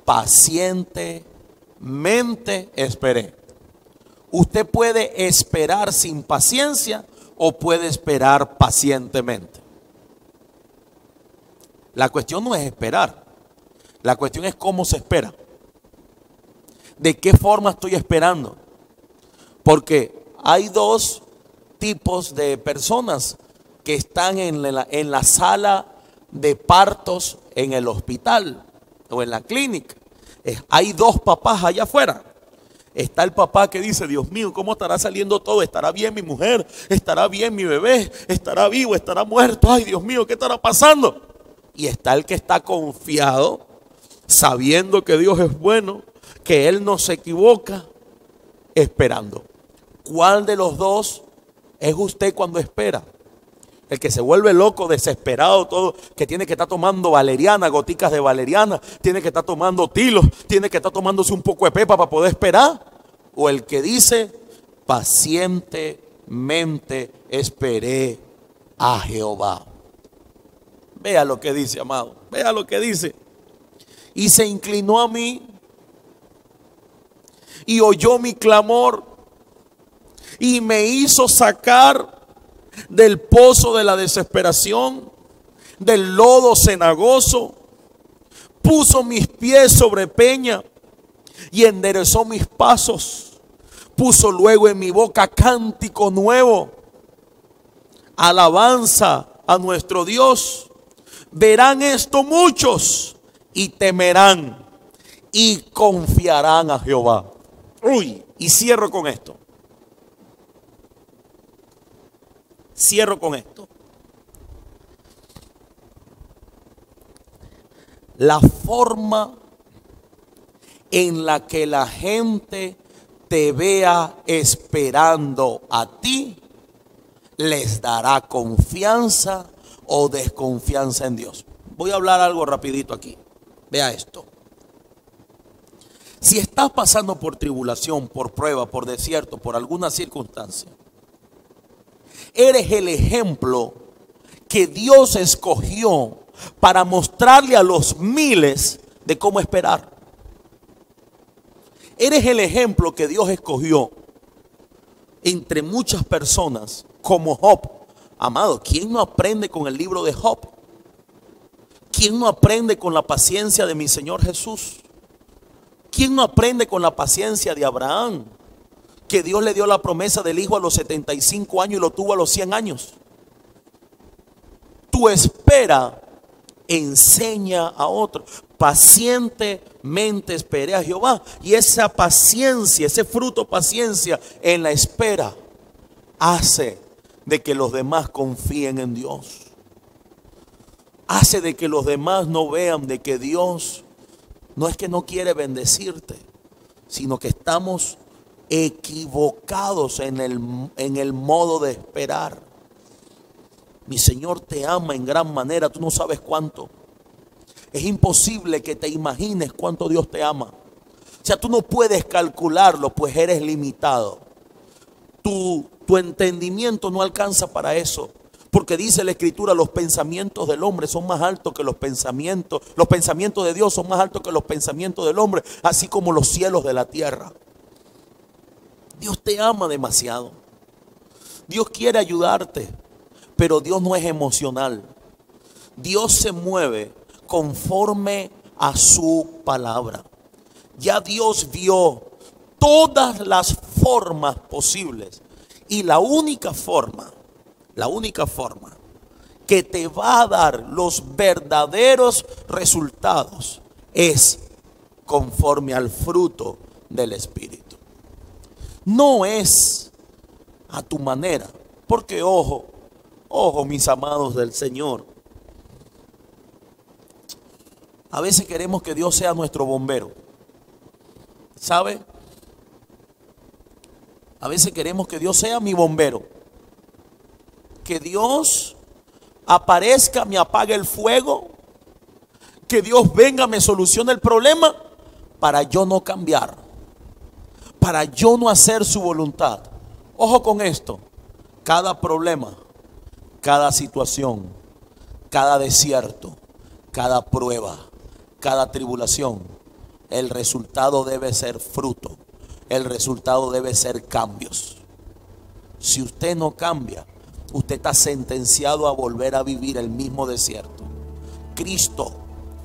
pacientemente esperé. Usted puede esperar sin paciencia o puede esperar pacientemente. La cuestión no es esperar, la cuestión es cómo se espera. ¿De qué forma estoy esperando? Porque hay dos tipos de personas que están en la, en la sala de partos en el hospital o en la clínica. hay dos papás allá afuera. Está el papá que dice, Dios mío, ¿cómo estará saliendo todo? ¿Estará bien mi mujer? ¿Estará bien mi bebé? ¿Estará vivo? ¿Estará muerto? Ay, Dios mío, ¿qué estará pasando? Y está el que está confiado, sabiendo que Dios es bueno, que Él no se equivoca, esperando. ¿Cuál de los dos es usted cuando espera? El que se vuelve loco, desesperado, todo, que tiene que estar tomando valeriana, goticas de valeriana, tiene que estar tomando tilos, tiene que estar tomándose un poco de pepa para poder esperar. O el que dice, pacientemente esperé a Jehová. Vea lo que dice, amado. Vea lo que dice. Y se inclinó a mí y oyó mi clamor y me hizo sacar del pozo de la desesperación, del lodo cenagoso. Puso mis pies sobre peña y enderezó mis pasos. Puso luego en mi boca cántico nuevo, alabanza a nuestro Dios. Verán esto muchos y temerán y confiarán a Jehová. Uy, y cierro con esto. Cierro con esto. La forma en la que la gente te vea esperando a ti les dará confianza o desconfianza en Dios. Voy a hablar algo rapidito aquí. Vea esto. Si estás pasando por tribulación, por prueba, por desierto, por alguna circunstancia, eres el ejemplo que Dios escogió para mostrarle a los miles de cómo esperar. Eres el ejemplo que Dios escogió entre muchas personas como Job. Amado, ¿quién no aprende con el libro de Job? ¿Quién no aprende con la paciencia de mi Señor Jesús? ¿Quién no aprende con la paciencia de Abraham? Que Dios le dio la promesa del hijo a los 75 años y lo tuvo a los 100 años. Tu espera enseña a otro. Pacientemente esperé a Jehová. Y esa paciencia, ese fruto paciencia en la espera, hace de que los demás confíen en Dios. Hace de que los demás no vean de que Dios no es que no quiere bendecirte, sino que estamos equivocados en el, en el modo de esperar. Mi Señor te ama en gran manera, tú no sabes cuánto. Es imposible que te imagines cuánto Dios te ama. O sea, tú no puedes calcularlo, pues eres limitado. Tu, tu entendimiento no alcanza para eso. Porque dice la escritura, los pensamientos del hombre son más altos que los pensamientos, los pensamientos de Dios son más altos que los pensamientos del hombre, así como los cielos de la tierra. Dios te ama demasiado. Dios quiere ayudarte. Pero Dios no es emocional. Dios se mueve conforme a su palabra. Ya Dios vio todas las formas posibles. Y la única forma, la única forma que te va a dar los verdaderos resultados es conforme al fruto del Espíritu. No es a tu manera, porque ojo, Ojo, mis amados del Señor. A veces queremos que Dios sea nuestro bombero. ¿Sabe? A veces queremos que Dios sea mi bombero. Que Dios aparezca, me apague el fuego. Que Dios venga, me solucione el problema para yo no cambiar. Para yo no hacer su voluntad. Ojo con esto. Cada problema cada situación, cada desierto, cada prueba, cada tribulación, el resultado debe ser fruto, el resultado debe ser cambios. Si usted no cambia, usted está sentenciado a volver a vivir el mismo desierto. Cristo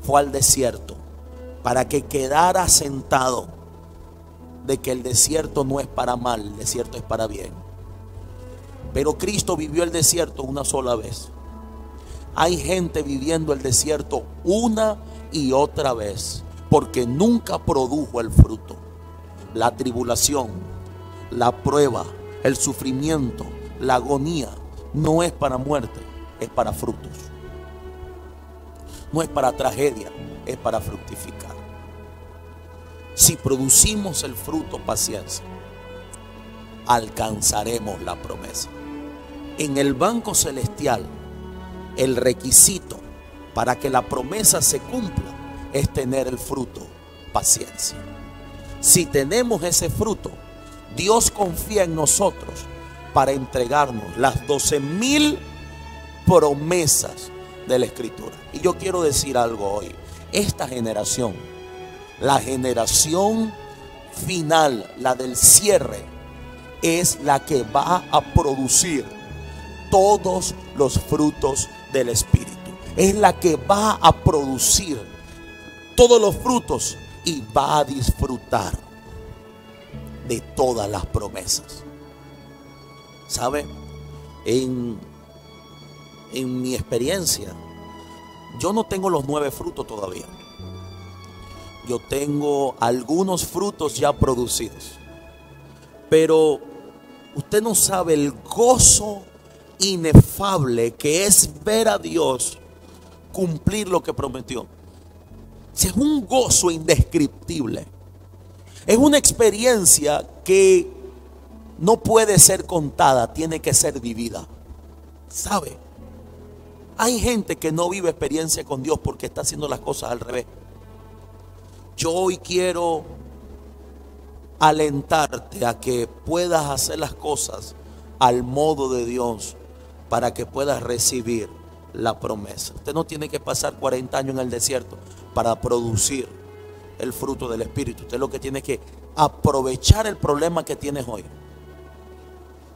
fue al desierto para que quedara sentado de que el desierto no es para mal, el desierto es para bien. Pero Cristo vivió el desierto una sola vez. Hay gente viviendo el desierto una y otra vez porque nunca produjo el fruto. La tribulación, la prueba, el sufrimiento, la agonía no es para muerte, es para frutos. No es para tragedia, es para fructificar. Si producimos el fruto paciencia, alcanzaremos la promesa en el banco celestial el requisito para que la promesa se cumpla es tener el fruto, paciencia. Si tenemos ese fruto, Dios confía en nosotros para entregarnos las 12 mil promesas de la Escritura. Y yo quiero decir algo hoy. Esta generación, la generación final, la del cierre, es la que va a producir todos los frutos del Espíritu. Es la que va a producir todos los frutos y va a disfrutar de todas las promesas. ¿Sabe? En, en mi experiencia, yo no tengo los nueve frutos todavía. Yo tengo algunos frutos ya producidos. Pero usted no sabe el gozo inefable que es ver a Dios cumplir lo que prometió. Es un gozo indescriptible. Es una experiencia que no puede ser contada, tiene que ser vivida. ¿Sabe? Hay gente que no vive experiencia con Dios porque está haciendo las cosas al revés. Yo hoy quiero alentarte a que puedas hacer las cosas al modo de Dios para que puedas recibir la promesa. Usted no tiene que pasar 40 años en el desierto para producir el fruto del Espíritu. Usted lo que tiene que aprovechar el problema que tienes hoy.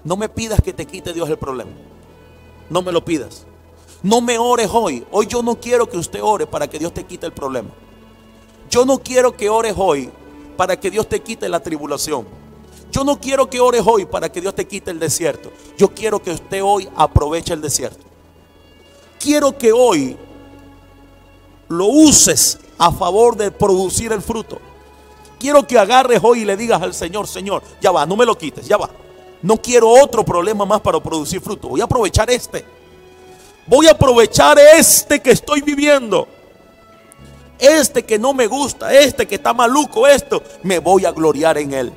No me pidas que te quite Dios el problema. No me lo pidas. No me ores hoy. Hoy yo no quiero que usted ore para que Dios te quite el problema. Yo no quiero que ores hoy para que Dios te quite la tribulación. Yo no quiero que ores hoy para que Dios te quite el desierto. Yo quiero que usted hoy aproveche el desierto. Quiero que hoy lo uses a favor de producir el fruto. Quiero que agarres hoy y le digas al Señor, Señor, ya va, no me lo quites, ya va. No quiero otro problema más para producir fruto. Voy a aprovechar este. Voy a aprovechar este que estoy viviendo. Este que no me gusta, este que está maluco, esto, me voy a gloriar en él.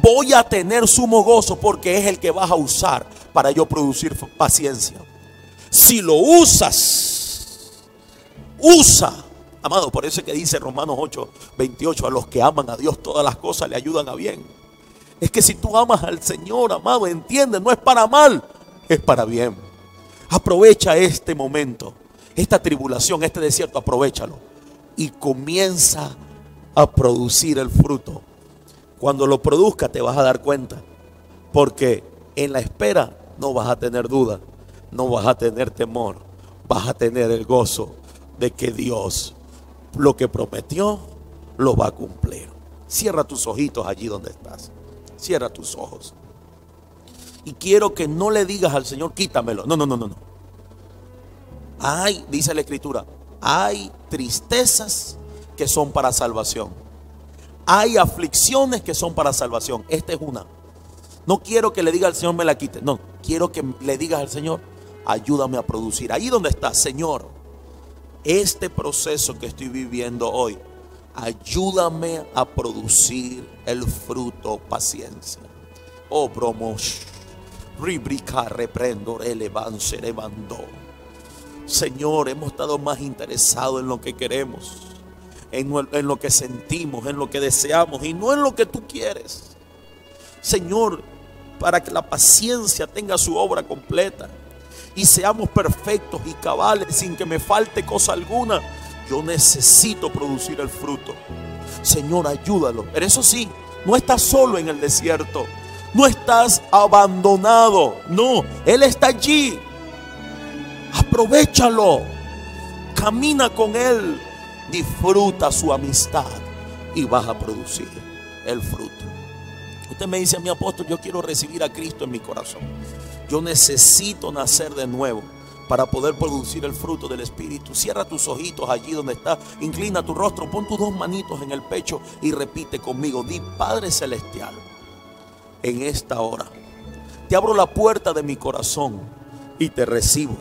Voy a tener sumo gozo porque es el que vas a usar para yo producir paciencia. Si lo usas, usa. Amado, por eso es que dice Romanos 8, 28, a los que aman a Dios todas las cosas le ayudan a bien. Es que si tú amas al Señor, amado, entiende, no es para mal, es para bien. Aprovecha este momento, esta tribulación, este desierto, aprovechalo. Y comienza a producir el fruto. Cuando lo produzca te vas a dar cuenta. Porque en la espera no vas a tener duda, no vas a tener temor, vas a tener el gozo de que Dios lo que prometió lo va a cumplir. Cierra tus ojitos allí donde estás. Cierra tus ojos. Y quiero que no le digas al Señor, quítamelo. No, no, no, no, no. Hay, dice la escritura, hay tristezas que son para salvación. Hay aflicciones que son para salvación. Esta es una. No quiero que le diga al Señor me la quite. No, quiero que le digas al Señor, ayúdame a producir. Ahí donde está, Señor, este proceso que estoy viviendo hoy, ayúdame a producir el fruto paciencia. Oh, bromos, ribrica, reprendo, elevan, se levantó. Señor, hemos estado más interesados en lo que queremos, en, lo que sentimos, en lo que deseamos y no en lo que tú quieres. Señor, para que la paciencia tenga su obra completa y seamos perfectos y cabales sin que me falte cosa alguna, yo necesito producir el fruto. Señor, ayúdalo. Pero eso sí, no estás solo en el desierto. No estás abandonado. No, Él está allí. Aprovechalo. Camina con Él. Disfruta su amistad y vas a producir el fruto. Usted me dice, mi apóstol, yo quiero recibir a Cristo en mi corazón. Yo necesito nacer de nuevo para poder producir el fruto del Espíritu. Cierra tus ojitos allí donde está. Inclina tu rostro, pon tus dos manitos en el pecho y repite conmigo. Di, Padre Celestial, en esta hora, te abro la puerta de mi corazón y te recibo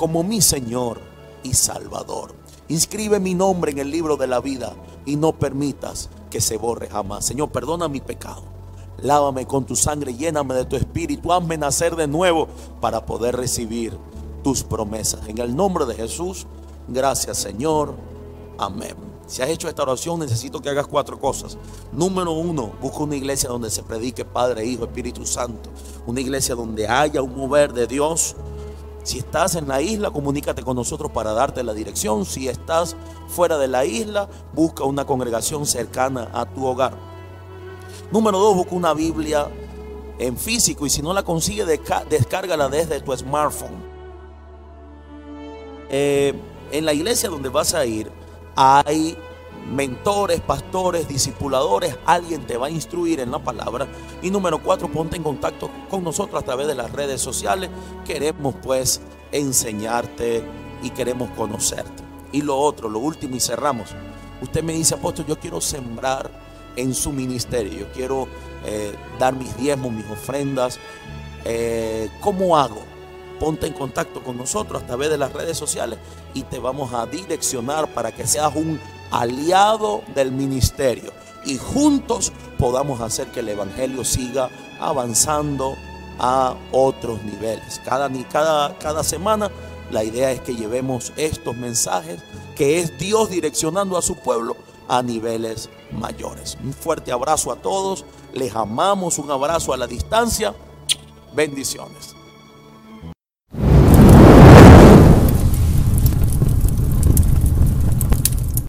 como mi Señor y Salvador. Inscribe mi nombre en el libro de la vida y no permitas que se borre jamás. Señor, perdona mi pecado. Lávame con tu sangre, lléname de tu espíritu, hazme nacer de nuevo para poder recibir tus promesas. En el nombre de Jesús, gracias Señor. Amén. Si has hecho esta oración, necesito que hagas cuatro cosas. Número uno, busca una iglesia donde se predique Padre, Hijo, Espíritu Santo. Una iglesia donde haya un mover de Dios. Si estás en la isla, comunícate con nosotros para darte la dirección. Si estás fuera de la isla, busca una congregación cercana a tu hogar. Número dos, busca una Biblia en físico y si no la consigue, descárgala desde tu smartphone. Eh, en la iglesia donde vas a ir hay mentores, pastores, discipuladores, alguien te va a instruir en la palabra. Y número cuatro, ponte en contacto con nosotros a través de las redes sociales. Queremos pues enseñarte y queremos conocerte. Y lo otro, lo último y cerramos. Usted me dice, apóstol, yo quiero sembrar en su ministerio, yo quiero eh, dar mis diezmos, mis ofrendas. Eh, ¿Cómo hago? Ponte en contacto con nosotros a través de las redes sociales y te vamos a direccionar para que seas un aliado del ministerio y juntos podamos hacer que el Evangelio siga avanzando a otros niveles. Cada, cada, cada semana la idea es que llevemos estos mensajes, que es Dios direccionando a su pueblo a niveles mayores. Un fuerte abrazo a todos, les amamos, un abrazo a la distancia, bendiciones.